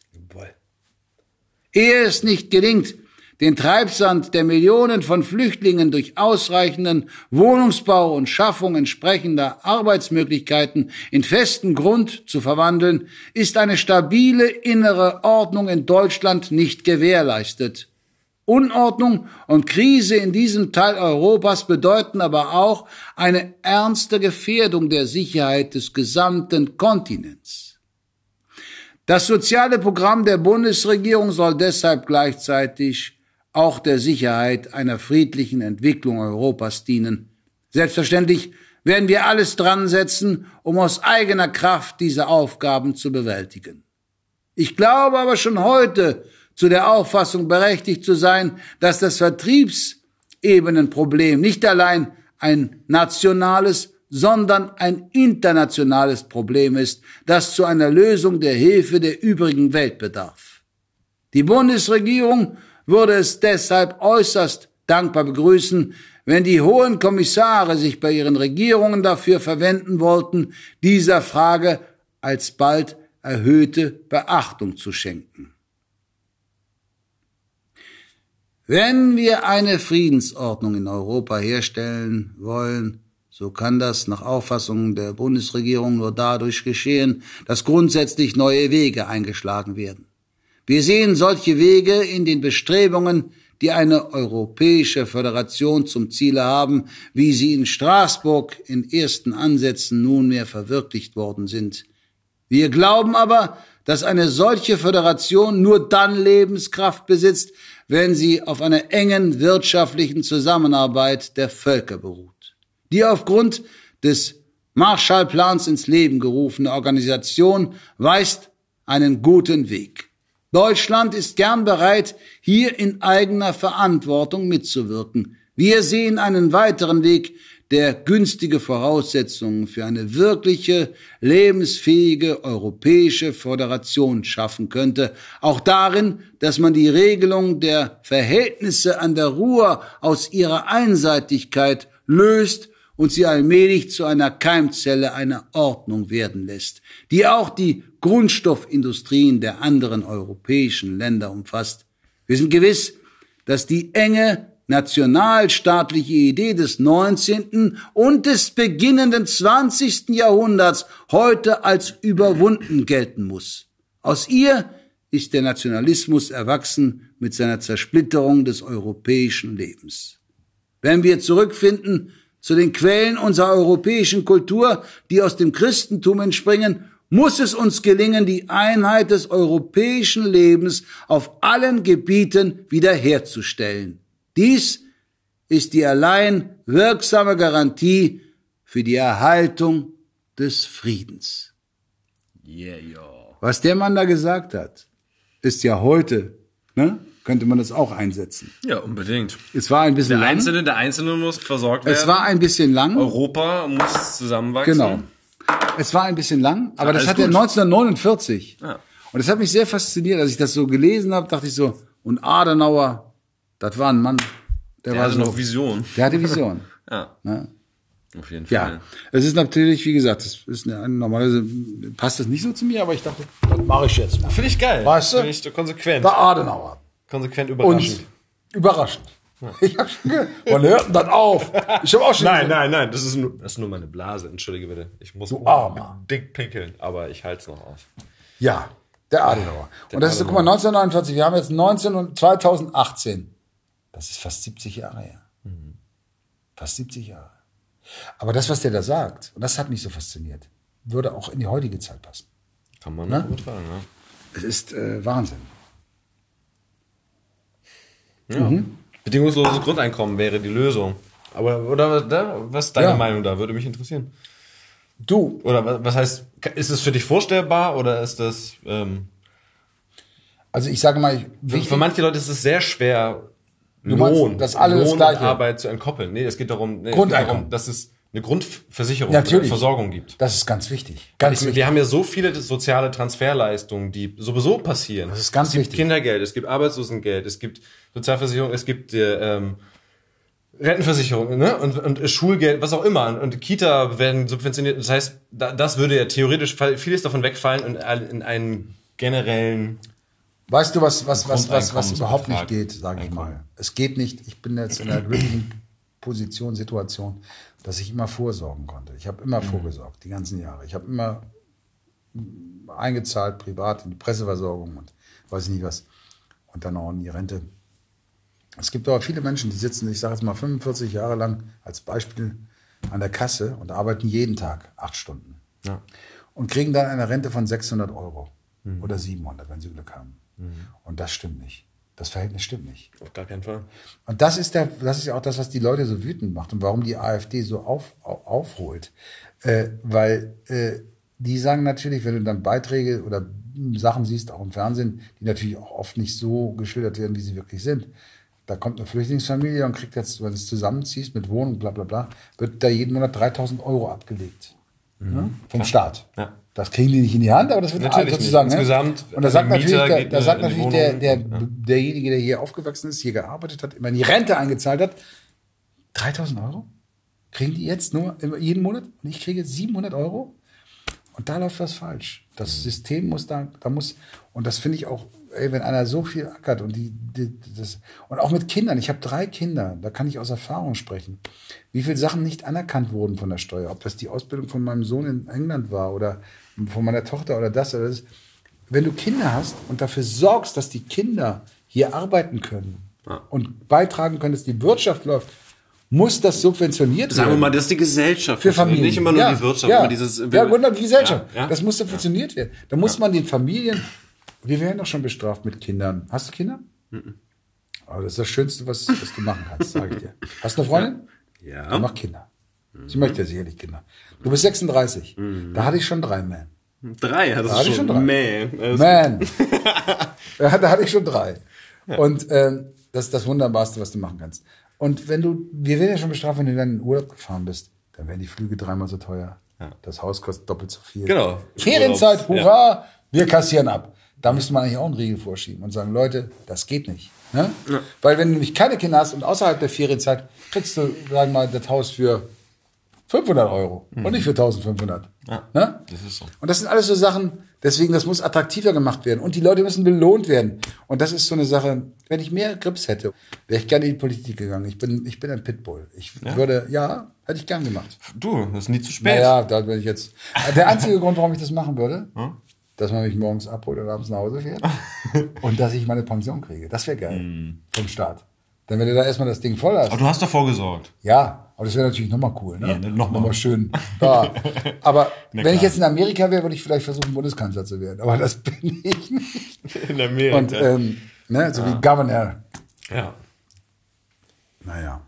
Ehe es nicht gelingt, den Treibsand der Millionen von Flüchtlingen durch ausreichenden Wohnungsbau und Schaffung entsprechender Arbeitsmöglichkeiten in festen Grund zu verwandeln, ist eine stabile innere Ordnung in Deutschland nicht gewährleistet. Unordnung und Krise in diesem Teil Europas bedeuten aber auch eine ernste Gefährdung der Sicherheit des gesamten Kontinents. Das soziale Programm der Bundesregierung soll deshalb gleichzeitig auch der Sicherheit einer friedlichen Entwicklung Europas dienen. Selbstverständlich werden wir alles dran setzen, um aus eigener Kraft diese Aufgaben zu bewältigen. Ich glaube aber schon heute, zu der Auffassung berechtigt zu sein, dass das Vertriebsebenenproblem nicht allein ein nationales, sondern ein internationales Problem ist, das zu einer Lösung der Hilfe der übrigen Welt bedarf. Die Bundesregierung würde es deshalb äußerst dankbar begrüßen, wenn die hohen Kommissare sich bei ihren Regierungen dafür verwenden wollten, dieser Frage alsbald erhöhte Beachtung zu schenken. Wenn wir eine Friedensordnung in Europa herstellen wollen, so kann das nach Auffassung der Bundesregierung nur dadurch geschehen, dass grundsätzlich neue Wege eingeschlagen werden. Wir sehen solche Wege in den Bestrebungen, die eine europäische Föderation zum Ziele haben, wie sie in Straßburg in ersten Ansätzen nunmehr verwirklicht worden sind. Wir glauben aber, dass eine solche Föderation nur dann Lebenskraft besitzt, wenn sie auf einer engen wirtschaftlichen Zusammenarbeit der Völker beruht. Die aufgrund des Marshallplans ins Leben gerufene Organisation weist einen guten Weg. Deutschland ist gern bereit, hier in eigener Verantwortung mitzuwirken. Wir sehen einen weiteren Weg, der günstige Voraussetzungen für eine wirkliche, lebensfähige europäische Föderation schaffen könnte, auch darin, dass man die Regelung der Verhältnisse an der Ruhr aus ihrer Einseitigkeit löst und sie allmählich zu einer Keimzelle einer Ordnung werden lässt, die auch die Grundstoffindustrien der anderen europäischen Länder umfasst. Wir sind gewiss, dass die enge nationalstaatliche Idee des 19. und des beginnenden 20. Jahrhunderts heute als überwunden gelten muss. Aus ihr ist der Nationalismus erwachsen mit seiner Zersplitterung des europäischen Lebens. Wenn wir zurückfinden zu den Quellen unserer europäischen Kultur, die aus dem Christentum entspringen, muss es uns gelingen, die Einheit des europäischen Lebens auf allen Gebieten wiederherzustellen. Dies ist die allein wirksame Garantie für die Erhaltung des Friedens. Yeah, yo. Was der Mann da gesagt hat, ist ja heute, ne, könnte man das auch einsetzen. Ja, unbedingt. Es war ein bisschen Der lang. Einzelne, der Einzelne muss versorgt werden. Es war ein bisschen lang. Europa muss zusammenwachsen. Genau. Es war ein bisschen lang, aber das alles hat er gut. 1949. Ja. Und das hat mich sehr fasziniert, als ich das so gelesen habe, dachte ich so, und Adenauer, das war ein Mann, der, Der war hatte so, noch Vision. der hatte Vision. <laughs> Ja. Ne? Auf jeden Fall. Ja, es ist natürlich, wie gesagt, das ist eine, normalerweise passt das nicht so zu mir, aber ich dachte, das mache ich jetzt mal. Finde ich geil. Weißt du? Finde ich konsequent. Der Adenauer. Konsequent Und überraschend. Ich hab schon gehört, <laughs> wann hört denn das auf? Ich habe auch schon Nein, nein, nein, das ist, nur, das ist nur meine Blase. Entschuldige bitte. Ich muss Armer. dick pinkeln, aber ich halte es noch aus. Ja, der Adenauer. und das ist, guck mal, 1949, wir haben jetzt 19 und 2018. Das ist fast 70 Jahre her. Fast 70 Jahre. Aber das, was der da sagt, und das hat mich so fasziniert, würde auch in die heutige Zeit passen. Kann man Ne? noch übertragen, ja. Es ist äh, Wahnsinn. Bedingungsloses Grundeinkommen wäre die Lösung. Aber, oder, ne? was ist deine Ja. Meinung da? Würde mich interessieren. Du, Oder wa- was heißt, ist es für dich vorstellbar oder ist das, ähm, also ich sage mal, ich, für, für manche Leute ist es sehr schwer, Du meinst, Lohn, dass alle das Lohn Gleiche- und Arbeit zu entkoppeln. Nee, es geht darum, nee, es geht Grundeinkommen. darum, dass es eine Grundversicherung, Natürlich. eine Versorgung gibt. Das ist ganz wichtig. Ganz Ich, wichtig. wir haben ja so viele soziale Transferleistungen, die sowieso passieren. Das ist ganz es gibt wichtig. Kindergeld, es gibt Arbeitslosengeld, es gibt Sozialversicherung, es gibt äh, ähm, Rentenversicherung ne? und, und Schulgeld, was auch immer. Und, Kita werden subventioniert. Das heißt, da, das würde ja theoretisch vieles davon wegfallen und in einen generellen Weißt du, was, was, was, was, was überhaupt nicht geht, sage ich mal. Es geht nicht, ich bin jetzt in der glücklichen Position, Situation, dass ich immer vorsorgen konnte. Ich habe immer vorgesorgt, die ganzen Jahre. Ich habe immer mm, eingezahlt, privat, in die Presseversorgung und weiß ich nicht was. Und dann auch in die Rente. Es gibt aber viele Menschen, die sitzen, ich sage jetzt mal 45 Jahre lang als Beispiel an der Kasse und arbeiten jeden Tag acht Stunden ja. und kriegen dann eine Rente von 600 Euro oder 700, wenn sie Glück haben. Und das stimmt nicht. Das Verhältnis stimmt nicht. auf gar keinen Fall. Und das ist, der, das ist ja auch das, was die Leute so wütend macht und warum die AfD so auf, auf, aufholt. Äh, weil äh, die sagen natürlich, wenn du dann Beiträge oder Sachen siehst, auch im Fernsehen, die natürlich auch oft nicht so geschildert werden, wie sie wirklich sind. Da kommt eine Flüchtlingsfamilie und kriegt jetzt, wenn du es zusammenziehst mit Wohnung, bla bla bla, wird da jeden Monat 3000 Euro abgelegt. Ne? Vom Staat. Ja. Das kriegen die nicht in die Hand, aber das wird Natürlich sozusagen. Ne? Insgesamt, Und da sagt Mieter natürlich, der, da sagt natürlich der, der, Wohnung. derjenige, der hier aufgewachsen ist, hier gearbeitet hat, immer in die Rente eingezahlt hat, 3000 Euro? Kriegen die jetzt nur jeden Monat? Und ich kriege 700 Euro? Und da läuft was falsch. Das System muss da, da muss, und das finde ich auch, ey, wenn einer so viel ackert und die, die das, und auch mit Kindern, ich habe drei Kinder, da kann ich aus Erfahrung sprechen, wie viele Sachen nicht anerkannt wurden von der Steuer, ob das die Ausbildung von meinem Sohn in England war oder von meiner Tochter oder das oder das. Wenn du Kinder hast und dafür sorgst, dass die Kinder hier arbeiten können und beitragen können, dass die Wirtschaft läuft, muss das subventioniert Sagen wir werden. mal, das ist die Gesellschaft. Für Familien. Nicht immer nur ja, die Wirtschaft, Ja, dieses. ja die Gesellschaft. Ja, ja. Das muss subventioniert werden. Da muss man den Familien. Wir werden doch schon bestraft mit Kindern. Hast du Kinder? Aber das ist das Schönste, was, was du machen kannst, sage ich dir. <laughs> Hast du eine Freundin? Ja. Dann mach Kinder. Sie möchte ja sicherlich Kinder. Du bist 36. Da hatte ich schon drei Man. Drei hat Da hatte ich schon. schon drei. Man. Also- Man. <laughs> ja, da hatte ich schon drei. Und ähm, das ist das Wunderbarste, was du machen kannst. Und wenn du, wir werden ja schon bestraft, wenn du dann in den Urlaub gefahren bist, dann werden die Flüge dreimal so teuer. Das Haus kostet doppelt so viel. Genau. Ferienzeit, hurra, wir kassieren ab. Da müsste man eigentlich auch einen Riegel vorschieben und sagen, Leute, das geht nicht. Ne? Weil wenn du nämlich keine Kinder hast und außerhalb der Ferienzeit kriegst du, sagen wir mal, das Haus für 500 Euro und nicht für 1500. ne? Das ist so. Und das sind alles so Sachen, deswegen, das muss attraktiver gemacht werden. Und die Leute müssen belohnt werden. Und das ist so eine Sache, wenn ich mehr Grips hätte, wäre ich gerne in die Politik gegangen. Ich bin, ich bin ein Pitbull. Ich würde, ja, hätte ich gern gemacht. Du, das ist nie zu spät. Naja, da bin ich jetzt. Der einzige <laughs> Grund, warum ich das machen würde, dass man mich morgens abholt und abends nach Hause fährt <laughs> und dass ich meine Pension kriege. Das wäre geil. Vom Staat. Dann, wenn du da erstmal das Ding voll hast. Aber du hast doch vorgesorgt. Ja, aber das wäre natürlich nochmal cool. Ne? Ja, ne, noch mal. schön. Ja. <laughs> Aber wenn klar. ich jetzt in Amerika wäre, würde ich vielleicht versuchen, Bundeskanzler zu werden. Aber das bin ich nicht. In Amerika. Und ähm, ne, so wie Governor. ja. Naja.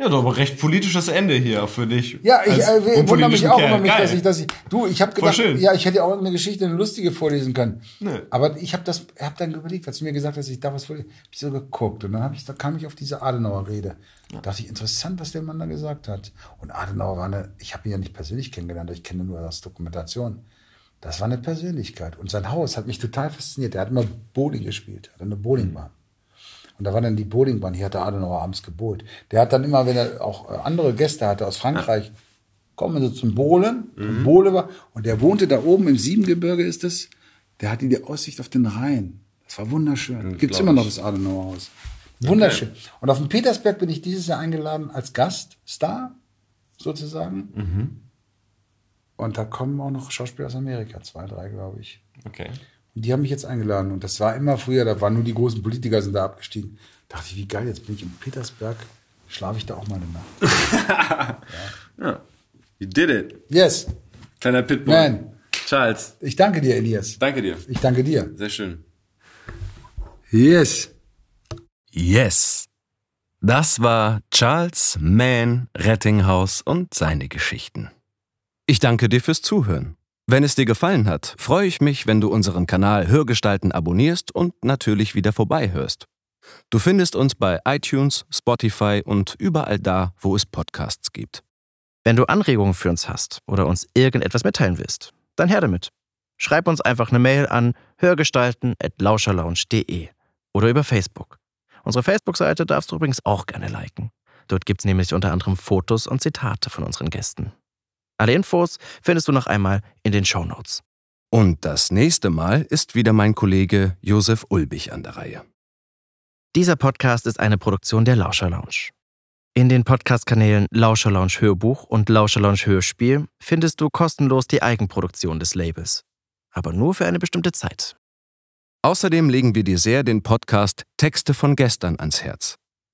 Ja, doch, aber recht politisches Ende hier für dich. Ja, ich äh, wundere mich auch über mich, dass ich, dass ich. Du, ich habe gedacht, ja, ich hätte auch eine Geschichte, eine lustige vorlesen können. Nö. Aber ich habe das, habe dann überlegt, als du mir gesagt hast, ich darf was vorlesen, hab ich so geguckt und dann habe ich, da kam ich auf diese Adenauer-Rede. Da dachte ich, interessant, was der Mann da gesagt hat. Und Adenauer war eine, ich habe ihn ja nicht persönlich kennengelernt, ich kenne nur aus Dokumentation. Das war eine Persönlichkeit. Und sein Haus hat mich total fasziniert. Er hat immer Bowling gespielt, hat eine Bowlingbahn. Und da war dann die Bowlingbahn, hier hat der Adenauer abends gebohlt. Der hat dann immer, wenn er auch äh, andere Gäste hatte aus Frankreich, kommen sie zum Bowlen, mhm. Bowle war, und der wohnte da oben im Siebengebirge ist es, der hatte die Aussicht auf den Rhein. Das war wunderschön. Gibt's glaub immer noch das Adenauer Haus. Wunderschön. Und auf dem Petersberg bin ich dieses Jahr eingeladen als Gaststar, sozusagen. Und da kommen auch noch Schauspieler aus Amerika, zwei, drei, glaube ich. Okay. Und die haben mich jetzt eingeladen. Und das war immer früher, da waren nur die großen Politiker sind da abgestiegen. Da dachte ich, wie geil, jetzt bin ich in Petersberg, schlafe ich da auch mal eine Nacht. <laughs> Ja. You did it. Yes, Kleiner Pitbull. Man. Charles, ich danke dir, Elias. danke dir. Ich danke dir. Sehr schön. Yes. Yes. Das war Charles Mann Rettinghaus und seine Geschichten. Ich danke dir fürs Zuhören. Wenn es dir gefallen hat, freue ich mich, wenn du unseren Kanal Hörgestalten abonnierst und natürlich wieder vorbeihörst. Du findest uns bei iTunes, Spotify und überall da, wo es Podcasts gibt. Wenn du Anregungen für uns hast oder uns irgendetwas mitteilen willst, dann her damit. Schreib uns einfach eine Mail an hörgestalten.lauscherlounge.de oder über Facebook. Unsere Facebook-Seite darfst du übrigens auch gerne liken. Dort gibt es nämlich unter anderem Fotos und Zitate von unseren Gästen. Alle Infos findest du noch einmal in den Show Notes. Und das nächste Mal ist wieder mein Kollege Josef Ulbich an der Reihe. Dieser Podcast ist eine Produktion der Lauscher Lounge. In den Podcast-Kanälen Lauscher Lounge Hörbuch und Lauscher Lounge Hörspiel findest du kostenlos die Eigenproduktion des Labels. Aber nur für eine bestimmte Zeit. Außerdem legen wir dir sehr den Podcast Texte von gestern ans Herz.